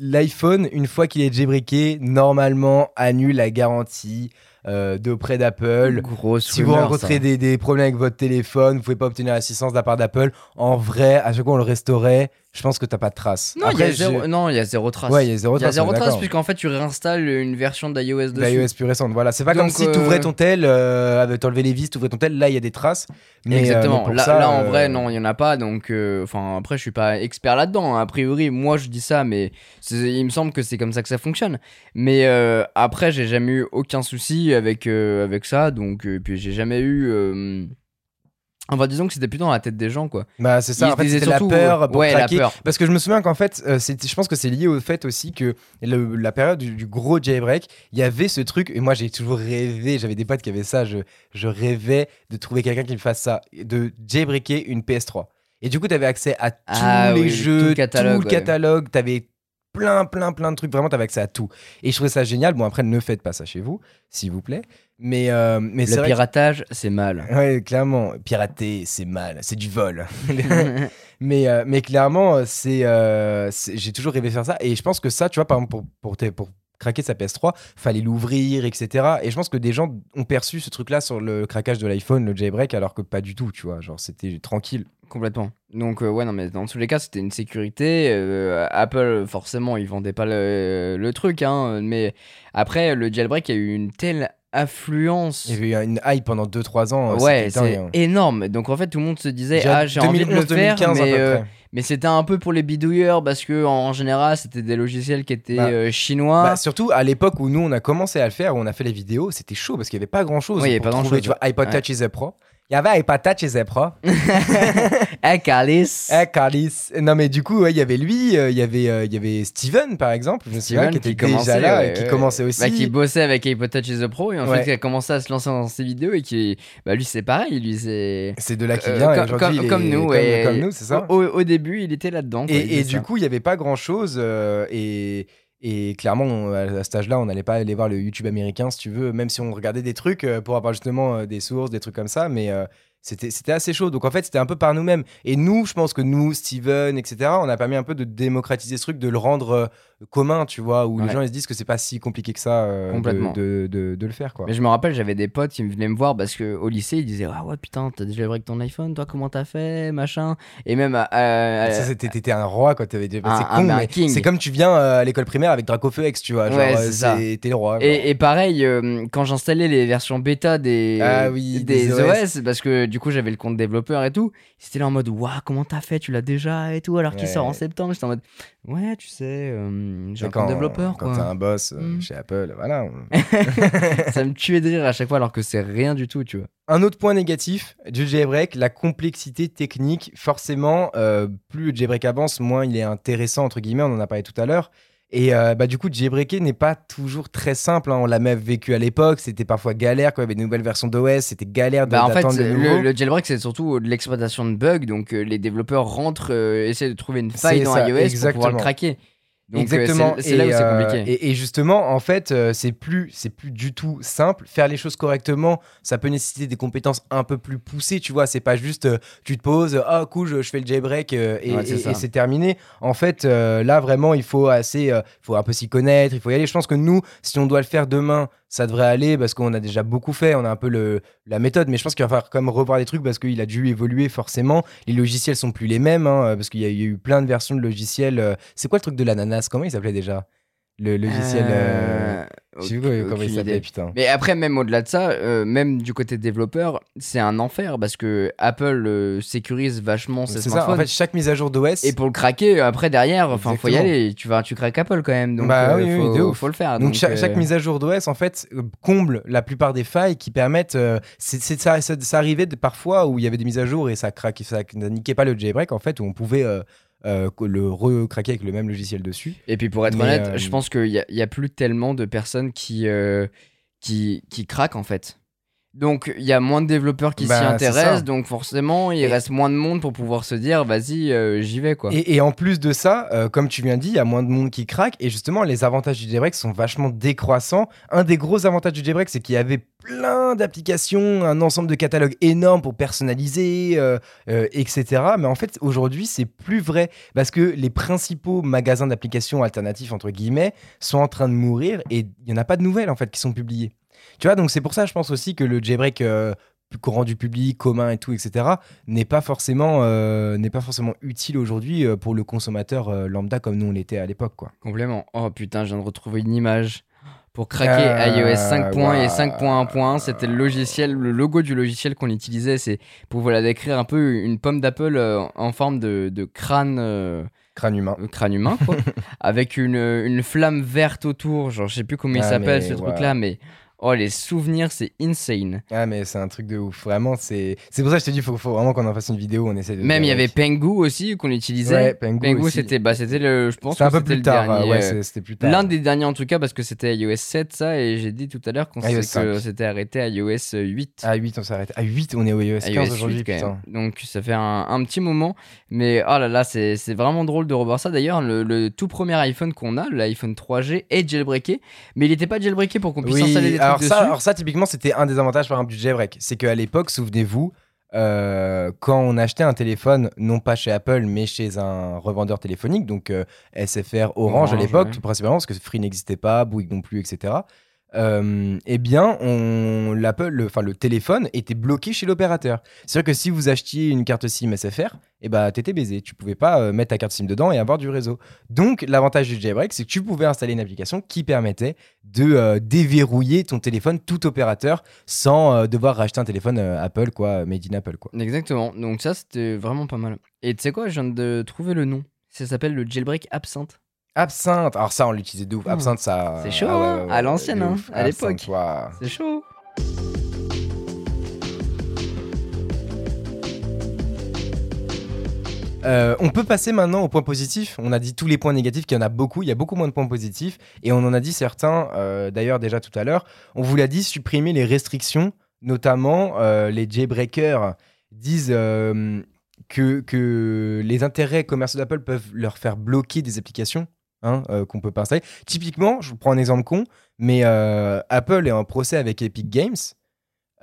l'iPhone, une fois qu'il est jailbreaké, normalement annule la garantie euh, d'auprès d'Apple. Grosse Si vous rencontrez ça. des, des problèmes avec votre téléphone, vous pouvez pas obtenir l'assistance de la part d'Apple. En vrai, à chaque fois on le restaurait, je pense que t'as pas de traces. Non, il y a zéro, je- non, il y a zéro trace. Ouais, il y a zéro Il y a trace. zéro trace puisqu'en fait tu réinstalles une version d'iOS dessus. l'iOS plus récente. Voilà, c'est pas comme si euh, tu ouvrais ton tel, euh, t'enlevais les vis, tu ouvrais ton tel, là il y a des traces. Mais, euh, Exactement. mais pour là, ça, là, en euh, vrai, non, il y en a pas. Donc, euh, enfin, après, je suis pas expert là-dedans. hein. A priori, moi, je dis ça, mais il me semble que c'est comme ça que ça fonctionne. Mais euh, après, j'ai jamais eu aucun souci avec euh, avec ça. Donc, euh, puis j'ai jamais eu. euh, Enfin, disons que c'était plutôt dans la tête des gens, quoi. Bah, c'est ça, Ils en fait, disaient c'était la peur pour ouais, la peur. Parce que je me souviens qu'en fait, euh, je pense que c'est lié au fait aussi que le- la période du, du gros jailbreak, il y avait ce truc, et moi j'ai toujours rêvé, j'avais des potes qui avaient ça, je, je rêvais de trouver quelqu'un qui me fasse ça, de jailbreaker une PS3. Et du coup, tu avais accès à tous Ah les oui, jeux, tout le catalogue, tout le ouais. catalogue, tu avais plein, plein, plein de trucs, vraiment, tu avais accès à tout. Et je trouvais ça génial. Bon, après, ne faites pas ça chez vous, s'il vous plaît. Mais, euh, mais Le que- piratage, c'est mal. Ouais, clairement. Pirater, c'est mal, c'est du vol. (laughs) mais, euh, mais clairement, euh, c'est, euh, j'ai toujours rêvé de faire ça. Et je pense que ça, tu vois, par exemple, pour, pour, tes- pour craquer sa PS3, fallait l'ouvrir, etc. Et je pense que des gens ont perçu ce truc-là sur le craquage de l'iPhone, le jailbreak, alors que pas du tout, tu vois. Genre, c'était tranquille. Complètement. Donc euh, ouais non mais dans tous les cas c'était une sécurité. Euh, Apple forcément ils vendaient pas le, le truc hein, mais après le jailbreak a eu une telle affluence. Il y avait eu une hype pendant 2-3 ans. Ouais c'est hein. énorme. Donc en fait tout le monde se disait ah j'ai envie de le 2011, faire 2015 à mais euh, mais c'était un peu pour les bidouilleurs parce que en général c'était des logiciels qui étaient Bah, euh, chinois. Bah, surtout à l'époque où nous on a commencé à le faire, où on a fait les vidéos, c'était chaud parce qu'il n'y avait pas grand chose. Oui, il y avait pas grand-chose, Tu vois, iPod ouais. Touch is a Pro. Il y avait iPod Touch is a Pro. Eh Calis. Eh, Carlis. Non, mais du coup, ouais, il y avait lui, euh, il y avait, euh, il y avait Steven, par exemple, je me souviens, Steven qui était qui commençait, déjà là, ouais, qui ouais. commençait aussi. Bah, qui bossait avec iPod Touch is a Pro et en Ouais. fait qui a commencé à se lancer dans ses vidéos et qui bah lui c'est pareil lui c'est C'est de là qu'il Euh, vient, et comme- aujourd'hui, comme- il est comme nous, comme, nous, c'est ça Au, au début, il était là-dedans. quoi, il Et, et faisait du ça. coup, il n'y avait pas grand chose. et, et clairement, à cet âge-là, on n'allait pas aller voir le YouTube américain, si tu veux, même si on regardait des trucs euh, pour avoir justement euh, des sources, des trucs comme ça. Mais euh, c'était c'était assez chaud. Donc en fait, c'était un peu par nous-mêmes. Et nous, je pense que nous, Steven, etc., on a permis un peu de démocratiser ce truc, de le rendre euh, commun, tu vois, où les gens ils se disent que c'est pas si compliqué que ça euh, de- Complètement. de, de- de le faire, quoi. Mais je me rappelle, j'avais des potes qui venaient me voir parce que au lycée, ils disaient Ah ouais, putain, t'as déjà break ton iPhone, toi, comment t'as fait Machin. Et même à. à- ça, c'était t'étais un roi quand t'avais déjà. C'est con, mais c'est comme tu viens euh, à l'école primaire avec Dracofex, tu vois. Genre, Ouais, euh, t'es le roi. Et, et pareil, euh, quand j'installais les versions bêta des, Ah oui, des, des OS. parce que du coup, j'avais le compte développeur et tout. C'était là en mode, waouh, comment t'as fait? Tu l'as déjà et tout, alors qu'il Ouais. sort en septembre. J'étais en mode, ouais, tu sais, euh, j'ai un compte développeur, quand t'es un boss euh, Mm. chez Apple, voilà. (laughs) Ça me tuait de rire à chaque fois, alors que c'est rien du tout, tu vois. Un autre point négatif du jailbreak, la complexité technique. Forcément, euh, plus le jailbreak avance, moins il est intéressant, entre guillemets, on en a parlé tout à l'heure. Et euh, bah, du coup, jailbreaker n'est pas toujours très simple. hein. On l'a même vécu à l'époque, c'était parfois galère. Quand il y avait des nouvelles versions d'OS, c'était galère de- Bah, en fait, le nouveau. le, le jailbreak, c'est surtout de l'exploitation de bugs. Donc, euh, les développeurs rentrent, euh, essaient de trouver une faille dans ça, iOS pour pouvoir le craquer. Donc, euh, Exactement. c'est là où c'est euh, compliqué. et, et justement, en fait, euh, c'est plus, c'est plus du tout simple. Faire les choses correctement, ça peut nécessiter des compétences un peu plus poussées. Tu vois, c'est pas juste tu te poses, ah cool, je, je fais le jailbreak euh, et, Ouais, c'est et- c'est terminé. En fait, euh, là vraiment, il faut assez, euh, faut un peu s'y connaître. Il faut y aller. Je pense que nous, si on doit le faire demain, ça devrait aller parce qu'on a déjà beaucoup fait. On a un peu la méthode, mais je pense qu'il va falloir quand même revoir des trucs parce qu'il a dû évoluer forcément. Les logiciels sont plus les mêmes hein, parce qu'il y, y a eu plein de versions de logiciels. euh, C'est quoi le truc de l'ananas? Comment il s'appelait déjà? Le logiciel. euh, Euh, Je sais plus comment il s'appelait, putain. Mais après, même au-delà de ça, euh, même du côté développeur, c'est un enfer parce que Apple euh, sécurise vachement ses C'est ça. smartphones. En fait, chaque mise à jour d'OS. et pour le craquer, après derrière, enfin, faut y aller. Tu vas, tu craques Apple quand même. Donc, Bah oui, oui, faut, le faire. Donc, cha- chaque mise à jour d'OS en fait comble la plupart des failles qui permettent. c'est ça, ça, ça arrivait de- parfois où il y avait des mises à jour et ça craquait, ça niquait pas le jailbreak en fait où on pouvait euh, euh, le recraquer avec le même logiciel dessus. Et puis pour être Mais, honnête, euh, je pense qu'il n'y a, il y a plus tellement de personnes qui, euh, qui, qui craquent en fait. Donc il y a moins de développeurs qui s'y Bah, intéressent, donc forcément il Et- reste moins de monde pour pouvoir se dire vas-y euh, j'y vais quoi. Et, et en plus de ça, euh, comme tu viens de dire, il y a moins de monde qui craque et justement les avantages du jailbreak sont vachement décroissants. Un des gros avantages du jailbreak, c'est qu'il y avait plein d'applications, un ensemble de catalogues énorme pour personnaliser, euh, etc. Mais en fait, aujourd'hui, c'est plus vrai parce que les principaux magasins d'applications alternatifs entre guillemets sont en train de mourir et il y en a pas de nouvelles en fait qui sont publiées. Tu vois, donc c'est pour ça, je pense aussi que le jailbreak euh, courant du public, commun et tout, etc., n'est pas forcément, euh, n'est pas forcément utile aujourd'hui euh, pour le consommateur euh, lambda comme nous on l'était à l'époque, quoi. Complément. Oh putain, je viens de retrouver une image. Pour craquer iOS 5 points et waouh. 5.1 c'était le logiciel, le logo du logiciel qu'on utilisait. C'est pour voilà décrire un peu une pomme d'Apple en forme de, de crâne, Crâne humain. crâne humain, quoi, (laughs) avec une, une flamme verte autour. Genre, je sais plus comment il Ah, s'appelle ce truc-là, mais oh les souvenirs, c'est insane. Ah mais c'est un truc de ouf, vraiment. C'est, c'est pour ça que je te dis, faut, faut vraiment qu'on en fasse une vidéo, on essaie de. Même il y avait. Pengu aussi qu'on utilisait. Ouais, Pengu Pengu, c'était bah c'était le, je pense C'était un peu c'était plus tard. dernier, ouais, euh, c'était plus tard. L'un des derniers en tout cas parce que c'était iOS 7 ça et j'ai dit tout à l'heure qu'on iOS s'est- que 5. c'était arrêté à iOS 8. À 8, on s'arrête. À 8, on est au iOS 15 iOS aujourd'hui, 8 quand putain. même. Donc ça fait un, un petit moment. Mais oh là là, c'est c'est vraiment drôle de revoir ça. D'ailleurs, le, le tout premier iPhone qu'on a, l'iPhone 3G, est jailbreaké. Mais il n'était pas jailbreaké pour qu'on puisse installer des trucs alors ça, alors ça, typiquement, c'était un des avantages par exemple du jailbreak. C'est qu'à l'époque, souvenez-vous, euh, quand on achetait un téléphone, non pas chez Apple, mais chez un revendeur téléphonique, donc euh, SFR, Orange, Orange, à l'époque, ouais. tout principalement, parce que Free n'existait pas, Bouygues non plus, etc. Euh, eh bien, on, l'Apple, le, téléphone était bloqué chez l'opérateur. C'est-à-dire que si vous achetiez une carte SIM SFR, eh ben, t'étais baisé. Tu pouvais pas euh, mettre ta carte SIM dedans et avoir du réseau. Donc, l'avantage du jailbreak, c'est que tu pouvais installer une application qui permettait de euh, déverrouiller ton téléphone tout opérateur sans devoir racheter un téléphone Apple, quoi, made in Apple, quoi. Exactement. Donc ça, c'était vraiment pas mal. Et tu sais quoi, je viens de trouver le nom. Ça s'appelle le jailbreak Absinthe. Absinthe, alors ça, on l'utilisait de ouf. Hmm. Absinthe, ça. C'est chaud, ah ouais, hein, ouais, ouais, à l'ancienne, hein, à l'époque. C'est chaud. Euh, on peut passer maintenant aux points positifs. On a dit tous les points négatifs, qu'il y en a beaucoup. Il y a beaucoup moins de points positifs. Et on en a dit certains, euh, d'ailleurs, déjà tout à l'heure. On vous l'a dit, supprimer les restrictions, notamment euh, les jailbreakers disent euh, que, que les intérêts commerciaux d'Apple peuvent leur faire bloquer des applications hein, euh, qu'on peut pas installer. Typiquement, je vous prends un exemple con, mais euh, Apple est en procès avec Epic Games.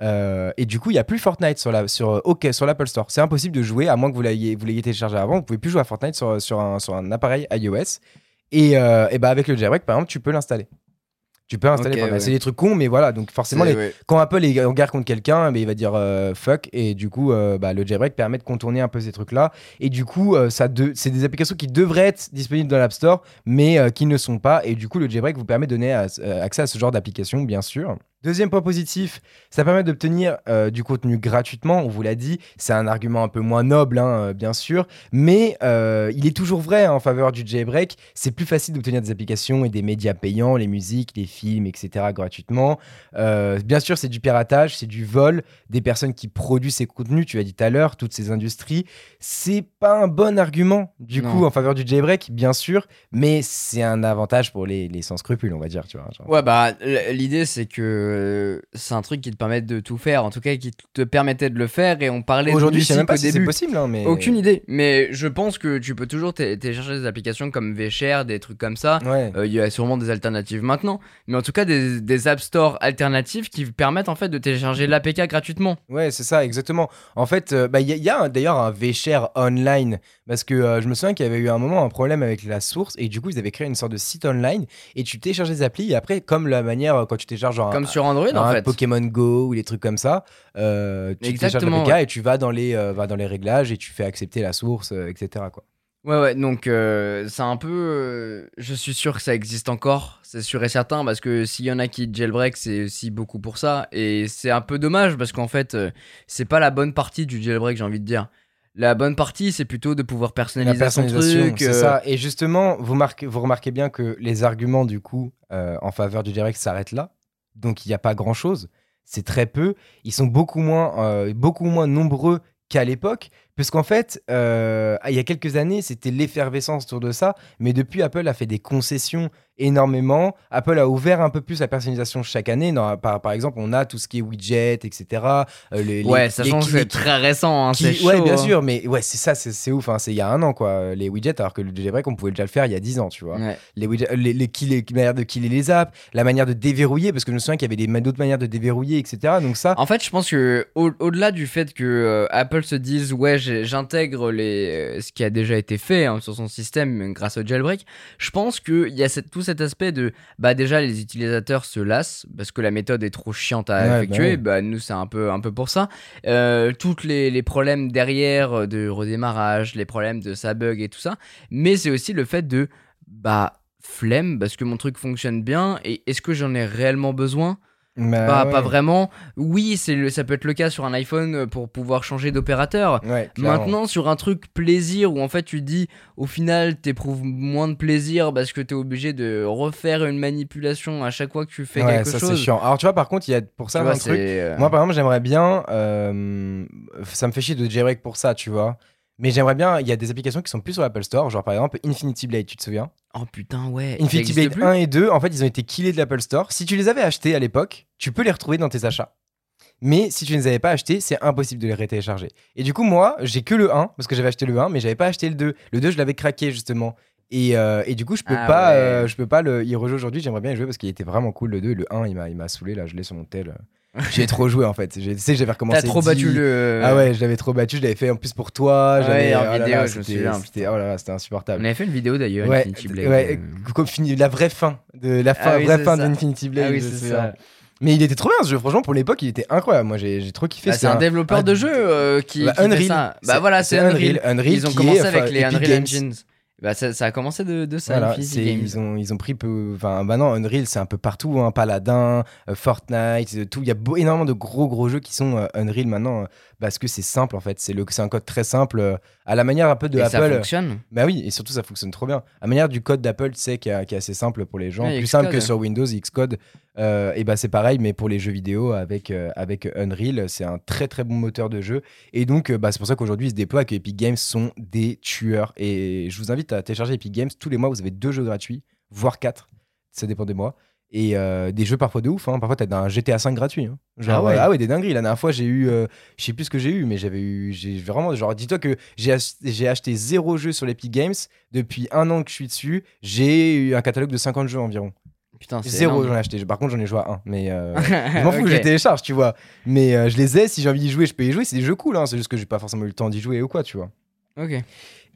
Euh, et du coup, il n'y a plus Fortnite sur la sur l'Apple Store. C'est impossible de jouer à moins que vous l'ayez téléchargé avant. Vous pouvez plus jouer à Fortnite sur, un appareil iOS. Et, euh, et bah avec le jailbreak, par exemple, tu peux l'installer. Tu peux installer ouais. C'est des trucs cons, mais voilà. Donc forcément, C'est- les- ouais. quand Apple est en guerre contre quelqu'un, eh ben, il va dire euh, fuck. Et du coup, euh, bah, le jailbreak permet de contourner un peu ces trucs-là. Et du coup, euh, ça de- c'est des applications qui devraient être disponibles dans l'App Store, mais qui ne sont pas. Et du coup, le jailbreak vous permet de donner à- accès à ce genre d'application, bien sûr. Deuxième point positif, ça permet d'obtenir euh, du contenu gratuitement, on vous l'a dit. C'est un argument un peu moins noble, hein, euh, bien sûr, mais euh, il est toujours vrai hein, en faveur du jailbreak. C'est plus facile d'obtenir des applications et des médias payants, les musiques, les films, etc. gratuitement. Bien sûr, c'est du piratage, c'est du vol des personnes qui produisent ces contenus, tu as dit tout à l'heure, toutes ces industries. C'est pas un bon argument, du Non. coup, en faveur du jailbreak, bien sûr, mais c'est un avantage pour les, les sans scrupules, on va dire, tu vois. genre. Ouais, bah, l'idée, c'est que euh, c'est un truc qui te permet de tout faire, en tout cas, qui te permettait de le faire, et on parlait Aujourd'hui, je sais même musique pas au si c'est possible, hein, mais. Aucune idée, mais je pense que tu peux toujours té- télécharger des applications comme VShare, des trucs comme ça. Ouais. Euh, Il y a sûrement des alternatives maintenant, mais en tout cas des, des App Store alternatifs qui permettent en fait de télécharger l'APK gratuitement. Ouais, c'est ça, exactement. En fait, euh, bah, il y a, il y a d'ailleurs un VShare online, parce que euh, je me souviens qu'il y avait eu un moment un problème avec la source, et du coup, ils avaient créé une sorte de site online, et tu télécharges des applis, et après, comme la manière, quand tu télécharges genre, Comme un, sur Android en un fait. Pokémon Go ou les trucs comme ça, euh, tu Exactement, ouais. et tu vas dans, les, euh, vas dans les réglages, et tu fais accepter la source, euh, etc. Quoi. Ouais, ouais, donc euh, c'est un peu. euh, je suis sûr que ça existe encore, c'est sûr et certain, parce que s'il y en a qui jailbreak, c'est aussi beaucoup pour ça. Et c'est un peu dommage, parce qu'en fait, c'est pas la bonne partie du jailbreak, j'ai envie de dire. La bonne partie, c'est plutôt de pouvoir La personnaliser son personnalisation, truc. c'est euh, ça. Et justement, vous, marquez, vous remarquez bien que les arguments, du coup, euh, en faveur du direct s'arrêtent là. Donc, il n'y a pas grand-chose. C'est très peu. Ils sont beaucoup moins, euh, beaucoup moins nombreux qu'à l'époque. Puisqu'en fait, euh, il y a quelques années, c'était l'effervescence autour de ça. Mais depuis, Apple a fait des concessions énormément. Apple a ouvert un peu plus la personnalisation chaque année. Non, par, par exemple, on a tout ce qui est widget, etc. euh, les, Ouais, sachant que c'est très récent, hein, c'est chaud. ouais, bien hein. sûr, mais ouais, c'est ça, c'est ouf. hein, c'est il y a un an, quoi, les widgets, alors que le jailbreak, on pouvait déjà le faire il y a 10 ans, tu vois. Ouais. Les widgets, les, manières de killer les apps, la manière de déverrouiller, parce que je me souviens qu'il y avait d'autres manières de déverrouiller, etc. Donc ça, En fait, je pense que au- au-delà du fait que euh, Apple se dise ouais, j'intègre les euh, ce qui a déjà été fait hein, sur son système grâce au jailbreak, je pense que il y a cette- tout cet aspect de bah déjà les utilisateurs se lassent parce que la méthode est trop chiante à Ouais, bah effectuer. ouais. Bah, nous c'est un peu un peu pour ça. Euh, toutes les, les problèmes derrière euh, de redémarrage, les problèmes de ça bug et tout ça, mais c'est aussi le fait de bah flemme parce que mon truc fonctionne bien et est-ce que j'en ai réellement besoin? Bah, pas, ouais. pas vraiment. Oui, c'est le, ça peut être le cas sur un iPhone euh, pour pouvoir changer d'opérateur. Ouais. Maintenant, sur un truc plaisir où en fait tu dis au final t'éprouves moins de plaisir parce que t'es obligé de refaire une manipulation à chaque fois que tu fais ouais, quelque ça c'est chose. chiant. Alors tu vois, par contre, il y a pour ça Tu vois, un truc. c'est, euh, Moi, par exemple, j'aimerais bien. euh, ça me fait chier de jailbreak pour ça, tu vois. Mais j'aimerais bien. Il y a des applications qui sont plus sur l'Apple Store, genre par exemple Infinity Blade, tu te souviens? Oh putain, ouais. Infinity Blade plus 1 et 2, en fait, ils ont été killés de l'Apple Store. Si tu les avais achetés à l'époque, tu peux les retrouver dans tes achats. Mais si tu ne les avais pas achetés, c'est impossible de les rétélécharger. Et du coup, moi, j'ai que le 1, parce que j'avais acheté le 1, mais j'avais pas acheté le 2. Le 2, je l'avais craqué, justement. Et, euh, et du coup, je peux Ah pas, ouais. euh, je peux pas le, y rejouer aujourd'hui. J'aimerais bien y jouer parce qu'il était vraiment cool, le 2. Le 1, il m'a, il m'a saoulé, là, je l'ai sur mon tel. (laughs) J'ai trop joué, en fait. Tu sais, j'avais recommencé. T'as trop 10. battu le. Ah ouais, je l'avais trop battu, je l'avais fait en plus pour toi. Ouais, j'avais- en oh vidéo, là, je me souviens, C'était, oh là là, c'était insupportable. On avait fait une vidéo d'ailleurs, Ouais, Infinity Blade. ouais, euh. la vraie fin de la fin, Ah oui, vraie fin d'Infinity Blade. Ah oui, c'est ça. Mais il était trop bien ce jeu, franchement, pour l'époque, il était incroyable. Moi, j'ai trop kiffé. Bah, c'est un un- développeur un- de jeu euh, qui, Bah, qui fait Unreal. ça. Bah voilà, c'est Unreal. Unreal Ils ont commencé avec les Unreal. Engines. Bah, ça, ça a commencé de, de ça, Voilà, ils ont ils ont pris peu enfin bah non Unreal c'est un peu partout hein, Paladin euh, Fortnite euh, tout. Il y a beau- énormément de gros gros jeux qui sont euh, Unreal maintenant parce que c'est simple en fait. C'est le c'est un code très simple euh, à la manière un peu de Et ça Apple. fonctionne. bah oui et surtout ça fonctionne trop bien. À la manière du code d'Apple tu sais qui, est- assez simple pour les gens Ouais, plus simple que sur Windows Xcode euh, et bah c'est pareil mais pour les jeux vidéo avec euh, avec Unreal c'est un très très bon moteur de jeu. Et donc bah, c'est pour ça qu'aujourd'hui il se déploie que Epic Games sont des tueurs. Et je vous invite à télécharger Epic Games. Tous les mois vous avez deux jeux gratuits voire quatre. Ça dépend des mois et euh, des jeux parfois de ouf hein. parfois t'as un GTA 5 gratuit hein. genre Ah ouais. euh, ah ouais des dingueries la dernière fois j'ai eu euh, je sais plus ce que j'ai eu mais j'avais eu j'ai vraiment genre dis-toi que j'ai ach- j'ai acheté zéro jeu sur l'Epic Games depuis un an que je suis dessus j'ai eu un catalogue de 50 jeux environ Putain, c'est zéro j'en ai acheté par contre j'en ai joué à un mais euh, (laughs) je m'en fous que je télécharge tu vois mais je les ai si j'ai envie d'y jouer je peux y jouer c'est des jeux cool hein. c'est juste que j'ai pas forcément eu le temps d'y jouer ou quoi tu vois Ok.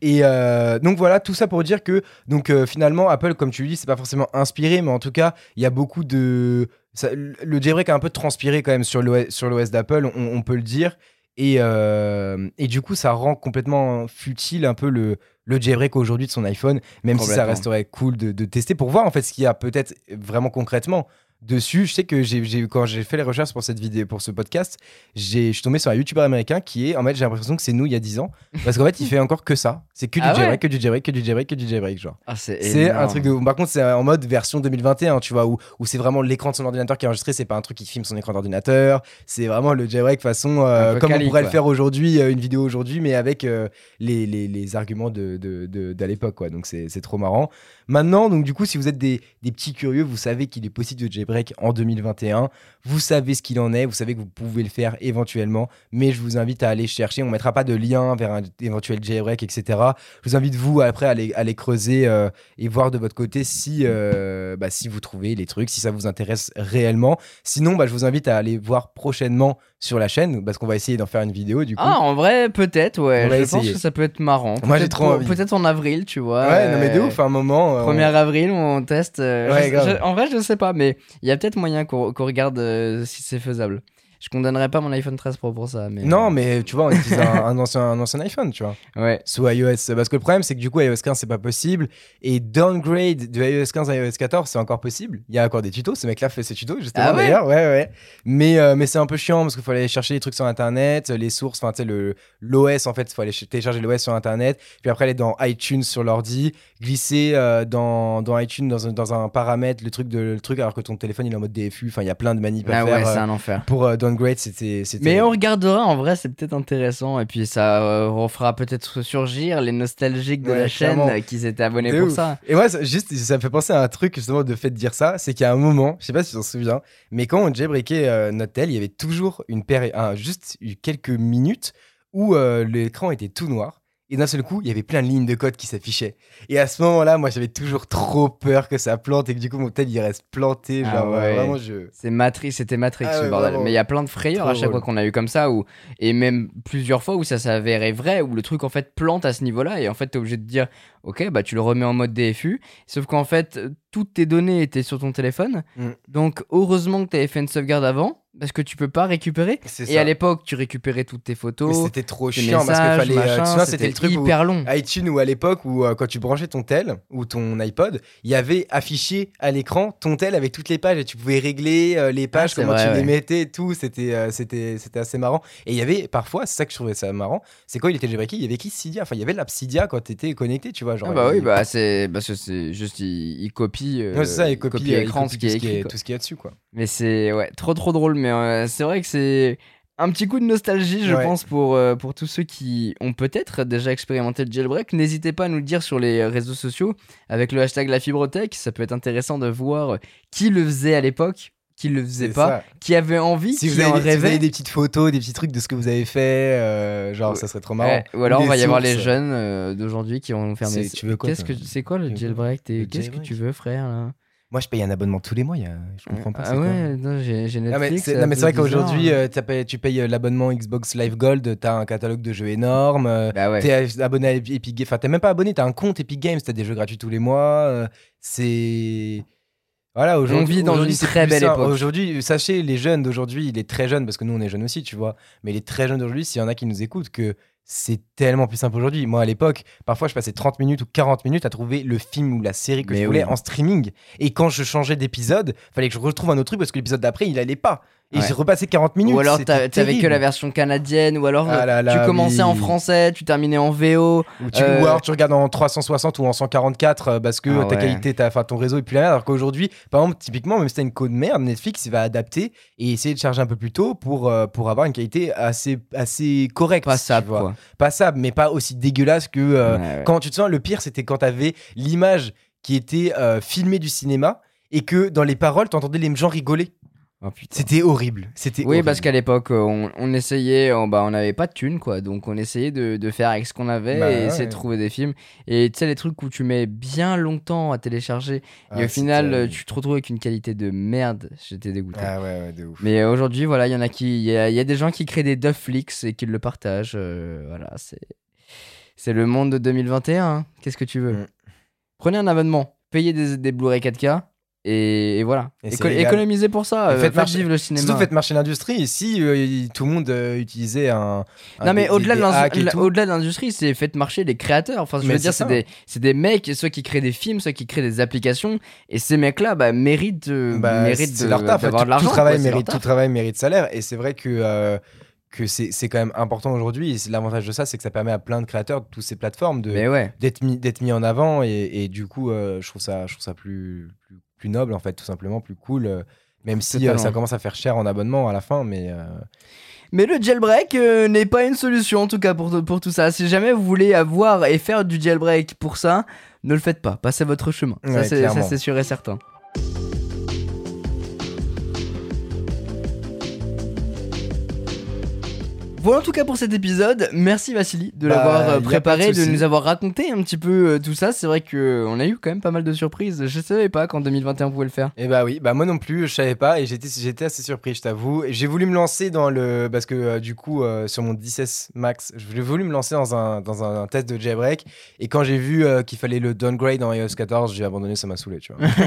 Et euh, donc voilà, tout ça pour dire que donc euh, finalement Apple, comme tu le dis, c'est pas forcément inspiré, mais en tout cas, il y a beaucoup de ça- le jailbreak a un peu transpiré quand même sur l'OS d'Apple, on, on peut le dire. Et, euh, et du coup, ça rend complètement futile un peu le, le jailbreak aujourd'hui de son iPhone, même si ça resterait cool de, de tester pour voir en fait ce qu'il y a peut-être vraiment concrètement. Dessus. Je sais que j'ai, quand j'ai fait les recherches pour cette vidéo, pour ce podcast, j'ai, je suis tombé sur un YouTuber américain qui est, en fait, j'ai l'impression que c'est nous il y a 10 ans, parce qu'en fait, il fait encore que ça. C'est que du Ah ouais jailbreak, que du jailbreak, que du jailbreak, que du jailbreak, genre. Ah, c'est un truc de. Par contre, c'est en mode version 2021, tu vois, où, où c'est vraiment l'écran de son ordinateur qui est enregistré, c'est pas un truc qui filme son écran d'ordinateur. C'est vraiment le jailbreak façon, euh, comme on pourrait le faire aujourd'hui, euh, une vidéo aujourd'hui, mais avec euh, les, les, les arguments de, de, de- d'à l'époque, quoi. Donc c'est, c'est trop marrant. Maintenant, donc du coup, si vous êtes des, des petits curieux, vous savez qu'il est possible de jailbreak en 2021. Vous savez ce qu'il en est, vous savez que vous pouvez le faire éventuellement, mais je vous invite à aller chercher. On mettra pas de lien vers un éventuel jailbreak, etc. Je vous invite vous après à aller, à aller creuser euh, et voir de votre côté si, euh, bah, si vous trouvez les trucs, si ça vous intéresse réellement. Sinon, bah, je vous invite à aller voir prochainement sur la chaîne parce qu'on va essayer d'en faire une vidéo du coup. Ah, en vrai, peut-être, ouais. Je pense que ça peut être marrant. Moi, j'ai trop envie. Peut-être en avril, tu vois. ouais, non mais de euh, ouf, à un moment. euh, on- 1er avril, on teste. euh, Ouais, je- en vrai, je sais pas, mais il y a peut-être moyen qu'on qu'on regarde euh, si c'est faisable. Je condamnerais pas mon iPhone 13 Pro pour ça, mais. Non, mais tu vois, on utilise un, un ancien, un ancien iPhone, tu vois. Ouais. sous iOS. Parce que le problème, c'est que du coup, iOS 15, c'est pas possible. Et downgrade de iOS 15 à iOS 14, c'est encore possible. Il y a encore des tutos. Ce mec-là fait ses tutos, justement, Ah ouais d'ailleurs. Ouais, ouais. Mais, euh, mais c'est un peu chiant parce qu'il faut aller chercher les trucs sur Internet, les sources, enfin, tu sais, l'OS, en fait, il faut aller ch- télécharger l'OS sur Internet. Puis après, aller dans iTunes sur l'ordi, glisser euh, dans, dans iTunes, dans un, dans un paramètre, le truc, de, le truc, alors que ton téléphone, il est en mode DFU. Enfin, il y a plein de manips à Ah faire. ouais, c'est euh, un enfer. pour euh, downgrade, c'était. Mais on regardera, en vrai, c'est peut-être intéressant. Et puis ça refera peut-être surgir les nostalgiques de Ouais, la chaîne clairement. qui s'étaient abonnés pour ouf. ça. Et moi, ça- juste, ça me fait penser à un truc, justement, de fait de dire ça. C'est qu'il y a un moment, je sais pas si tu t'en souviens, mais quand on jailbreakait notre tel, il y avait toujours une péri- un- juste quelques minutes où euh, l'écran était tout noir. Et d'un seul coup, il y avait plein de lignes de code qui s'affichaient. Et à ce moment-là, moi, j'avais toujours trop peur que ça plante et que du coup, mon tel, il reste planté. Ah Genre, euh, ouais. vraiment, je. C'est Matrix, c'était Matrix Ah ce ouais, bordel. vraiment. Mais il y a plein de frayeurs à chaque fois qu'on a eu comme ça, où, et même plusieurs fois où ça s'avérait vrai, où le truc en fait plante à ce niveau-là, et en fait t'es obligé de dire, ok, bah tu le remets en mode DFU, sauf qu'en fait toutes tes données étaient sur ton téléphone, Mm. donc heureusement que t'avais fait une sauvegarde avant, parce que tu peux pas récupérer. Et à l'époque, tu récupérais toutes tes Mais photos, c'était trop tes chiant messages, parce qu'il fallait. euh, c'était le truc où- hyper long. iTunes ou à l'époque où euh, quand tu branchais ton tel ou ton iPod, il y avait affiché à l'écran ton tel avec toutes les pages et tu pouvais régler euh, les pages, Ah, c'est comment vrai, tu les mettais et tout. C'était euh, c'était c'était assez marrant. Et il y avait parfois, c'est ça que je trouvais ça marrant, c'est quand il était jailbreaké, il y avait qui Cydia? Enfin, il y avait l'app Cydia quand tu étais connecté, tu vois. Genre, Ah bah oui, bah c'est parce que c'est juste il, il copie, Ouais, c'est ça, il copie, l'écran ce qui est tout, ce qui écrit. est, quoi. tout ce qui est dessus, quoi. Mais c'est ouais, trop trop drôle. Mais euh, c'est vrai que c'est un petit coup de nostalgie, je Ouais. pense, pour, euh, pour tous ceux qui ont peut-être déjà expérimenté le jailbreak. N'hésitez pas à nous le dire sur les réseaux sociaux avec le hashtag la fibrotech. Ça peut être intéressant de voir qui le faisait à l'époque, qui le faisait pas, ça. qui avait envie, Si qui vous, avez, des- si vous avez des petites photos, des petits trucs de ce que vous avez fait, euh, genre Ouais. ça serait trop marrant. Ouais, ou alors on des va y avoir les jeunes euh, d'aujourd'hui qui vont nous faire mais tu veux quoi, Qu'est-ce que c'est quoi le jailbreak? Qu'est-ce que tu veux, frère là? Moi, je paye un abonnement tous les mois. y a- Je comprends pas. Ah quoi ouais, non, j'ai Netflix. ça non, mais c'est vrai qu'aujourd'hui, euh, t'as payé- tu payes euh, l'abonnement Xbox Live Gold, t'as un catalogue de jeux énorme, euh, Bah ouais. t'es euh, abonné à Epic Games, enfin t'es même pas abonné, t'as un compte Epic Games, t'as des jeux gratuits tous les mois, euh, c'est... Voilà, aujourd'hui, vit dans une très belle époque. Aujourd'hui, sachez, les jeunes d'aujourd'hui, les très jeunes, parce que nous on est jeunes aussi, tu vois, mais les très jeunes d'aujourd'hui, s'il y en a qui nous écoutent, que c'est tellement plus simple aujourd'hui. Moi, à l'époque, parfois, je passais 30 minutes ou 40 minutes à trouver le film ou la série que Mais je voulais oui. en streaming. Et quand je changeais d'épisode, fallait que je retrouve un autre truc parce que l'épisode d'après, il allait pas. Et Ouais. j'ai repassé 40 minutes. Ou alors t'avais que la version canadienne, ou alors Ah euh, là là, tu commençais en français, tu terminais en VO. Ou, tu, Euh, ou alors tu regardes en 360 ou en 144 euh, parce que Ah ta ouais. qualité, ta, ton réseau est plus la même. Alors qu'aujourd'hui, par exemple, typiquement, même si t'as une code merde, Netflix il va adapter et essayer de charger un peu plus tôt pour, euh, pour avoir une qualité assez, assez correcte. Passable, tu vois. quoi. Passable, mais pas aussi dégueulasse que. euh, Ouais. Quand tu te sens, le pire, c'était quand t'avais l'image qui était euh, filmée du cinéma et que dans les paroles, t'entendais les gens rigoler. Oh. C'était horrible. C'était Oui, horrible. parce qu'à l'époque, euh, on, on essayait, on, bah, on n'avait pas de thunes, quoi. Donc, on essayait de, de faire avec ce qu'on avait Bah, et essayer de trouver des films. Et tu sais, les trucs où tu mets bien longtemps à télécharger et Ah, au final, tu te retrouves avec une qualité de merde. J'étais dégoûté. Ah ouais, ouais, de ouf. Mais aujourd'hui, voilà, il y en a qui. Il y a des gens qui créent des Dufflix et qui le partagent. euh, voilà, c'est. C'est le monde de 2021. hein. Qu'est-ce que tu veux? Mm. Prenez un abonnement, payez des, des Blu-ray 4K Et, et voilà. Et c'est Éco- légal. économisez pour ça. Euh, faites marcher- vivre le cinéma. Surtout faites marcher l'industrie. Si euh, tout le monde euh, utilisait un. un Non mais au-delà de au-delà de l'industrie, c'est faites marcher les créateurs. Enfin, je Mais veux dire, c'est des, des mecs, soit qui créent des films, soit qui créent des applications, et ces mecs-là, bah, méritent, bah, méritent c'est de- leur taf. d'avoir Tout, de l'argent. tout travail mérite, tout travail mérite salaire. Et c'est vrai que. que c'est quand même important aujourd'hui. Et l'avantage de ça, c'est que ça permet à plein de créateurs de toutes ces plateformes Mais ouais. d'être mis, d'être mis en avant. Et, et du coup, euh, je trouve ça, je trouve ça plus, plus, plus noble, en fait, tout simplement, plus cool. euh, même si euh, ça commence à faire cher en abonnement à la fin. Mais euh, Mais le jailbreak euh, n'est pas une solution en tout cas pour, pour tout ça. Si jamais vous voulez avoir et faire du jailbreak pour ça, ne le faites pas. Passez votre chemin. ça, Ouais, c'est sûr et certain. Voilà en tout cas pour cet épisode. Merci Vassili de Bah, l'avoir euh, de préparé, de, nous avoir raconté un petit peu euh, tout ça. C'est vrai que euh, a eu quand même pas mal de surprises. Je savais pas qu'en 2021 on pouvait le faire. Et bah oui, bah moi non plus, je savais pas et j'étais j'étais assez surpris, je t'avoue. J'ai voulu me lancer dans le parce que euh, du coup euh, sur mon 16 Max, j'ai voulu me lancer dans un dans un, test de jailbreak et quand j'ai vu euh, qu'il fallait le downgrade en iOS 14, j'ai abandonné, ça m'a saoulé, tu vois. (laughs)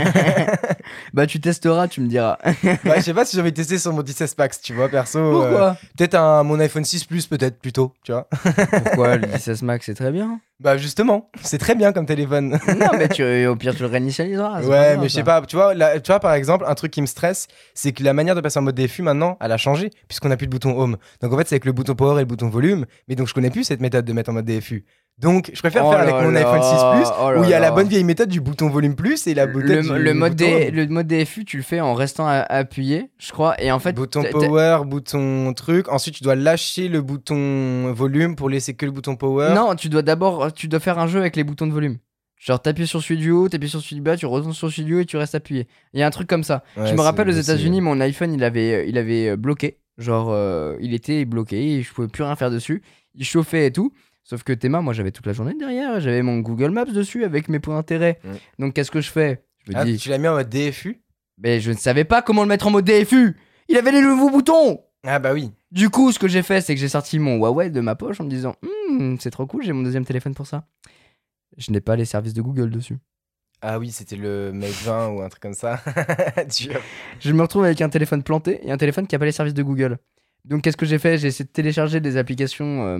Bah tu testeras, tu me diras. bah, je sais pas si de tester sur mon 16 Max, tu vois, perso. Pourquoi? peut-être un mon iPhone 6 Plus peut-être plutôt, tu vois. (laughs) Pourquoi le (laughs) 16 Max c'est très bien? Bah justement, c'est très bien comme téléphone. non mais (laughs) tu, au pire tu le réinitialiseras. Ouais, grave, mais je sais pas, tu vois, là, tu vois, par exemple, un truc qui me stresse, c'est que la manière de passer en mode DFU maintenant, elle a changé, puisqu'on n'a plus de bouton home. Donc en fait, c'est avec le bouton power et le bouton volume, mais donc je connais plus cette méthode de mettre en mode DFU. Donc je préfère Oh faire avec mon iPhone 6 Plus, oh où il y a la bonne vieille méthode du bouton volume plus et la le, méthode du le mode bouton D- home. le mode DFU, tu le fais en restant à- appuyé, je crois. Et en fait, bouton power, bouton truc. Ensuite, tu dois lâcher le bouton volume pour laisser que le bouton power. Non, tu dois d'abord, tu dois faire un jeu avec les boutons de volume. Genre, t'appuies sur celui du haut, t'appuies sur celui du bas, tu retournes sur celui du haut et tu restes appuyé. Il y a un truc comme ça. Ouais, je me rappelle aux États-Unis, mon iPhone, il avait, il avait euh, bloqué. Genre, euh, il était bloqué et je pouvais plus rien faire dessus. Il chauffait et tout. Sauf que Théma, moi, j'avais toute la journée derrière. J'avais mon Google Maps dessus avec mes points d'intérêt. Donc, qu'est-ce que je fais? Je me Ah, dis, tu l'as mis en mode DFU mais je ne savais pas comment le mettre en mode DFU. Il avait les nouveaux boutons. Ah bah oui. Du coup, ce que j'ai fait, c'est que j'ai sorti mon Huawei de ma poche en me disant Hmm, c'est trop cool, j'ai mon deuxième téléphone pour ça. Je n'ai pas les services de Google dessus. Ah oui, c'était le Mate 20 ou un truc comme ça. (laughs) Je me retrouve avec un téléphone planté et un téléphone qui n'a pas les services de Google. Donc, qu'est-ce que j'ai fait? J'ai essayé de télécharger des applications euh,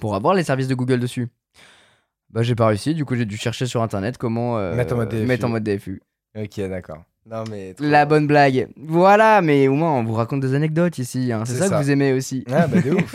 pour avoir les services de Google dessus. Bah, j'ai pas réussi, du coup, j'ai dû chercher sur internet comment euh, Mettre en mode DFU. mettre en mode DFU. Ok, d'accord. Non mais. La bonne blague. Voilà, mais au moins, on vous raconte des anecdotes ici. hein. C'est C'est ça, ça. que vous aimez aussi. Ah bah de (laughs) ouf.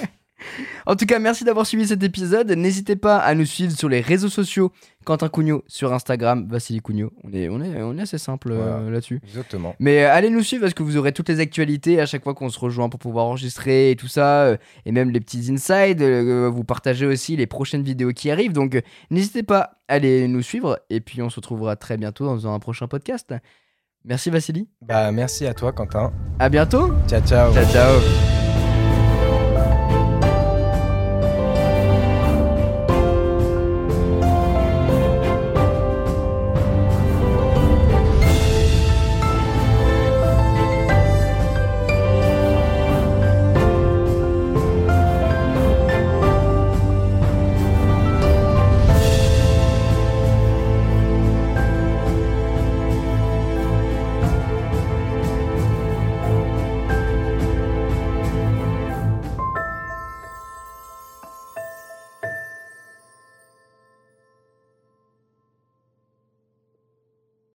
En tout cas, merci d'avoir suivi cet épisode. N'hésitez pas à nous suivre sur les réseaux sociaux. Quentin Cugno sur Instagram, Vassili Cugno. On est, on est, on est assez simple euh, là-dessus. Exactement. Mais euh, allez nous suivre parce que vous aurez toutes les actualités à chaque fois qu'on se rejoint pour pouvoir enregistrer et tout ça. euh, et même les petits insides. vous partagez aussi les prochaines vidéos qui arrivent. Donc n'hésitez pas à aller nous suivre. Et puis on se retrouvera très bientôt dans un prochain podcast. Merci Vassili. Bah merci à toi Quentin. À bientôt. Ciao ciao. Ciao ciao.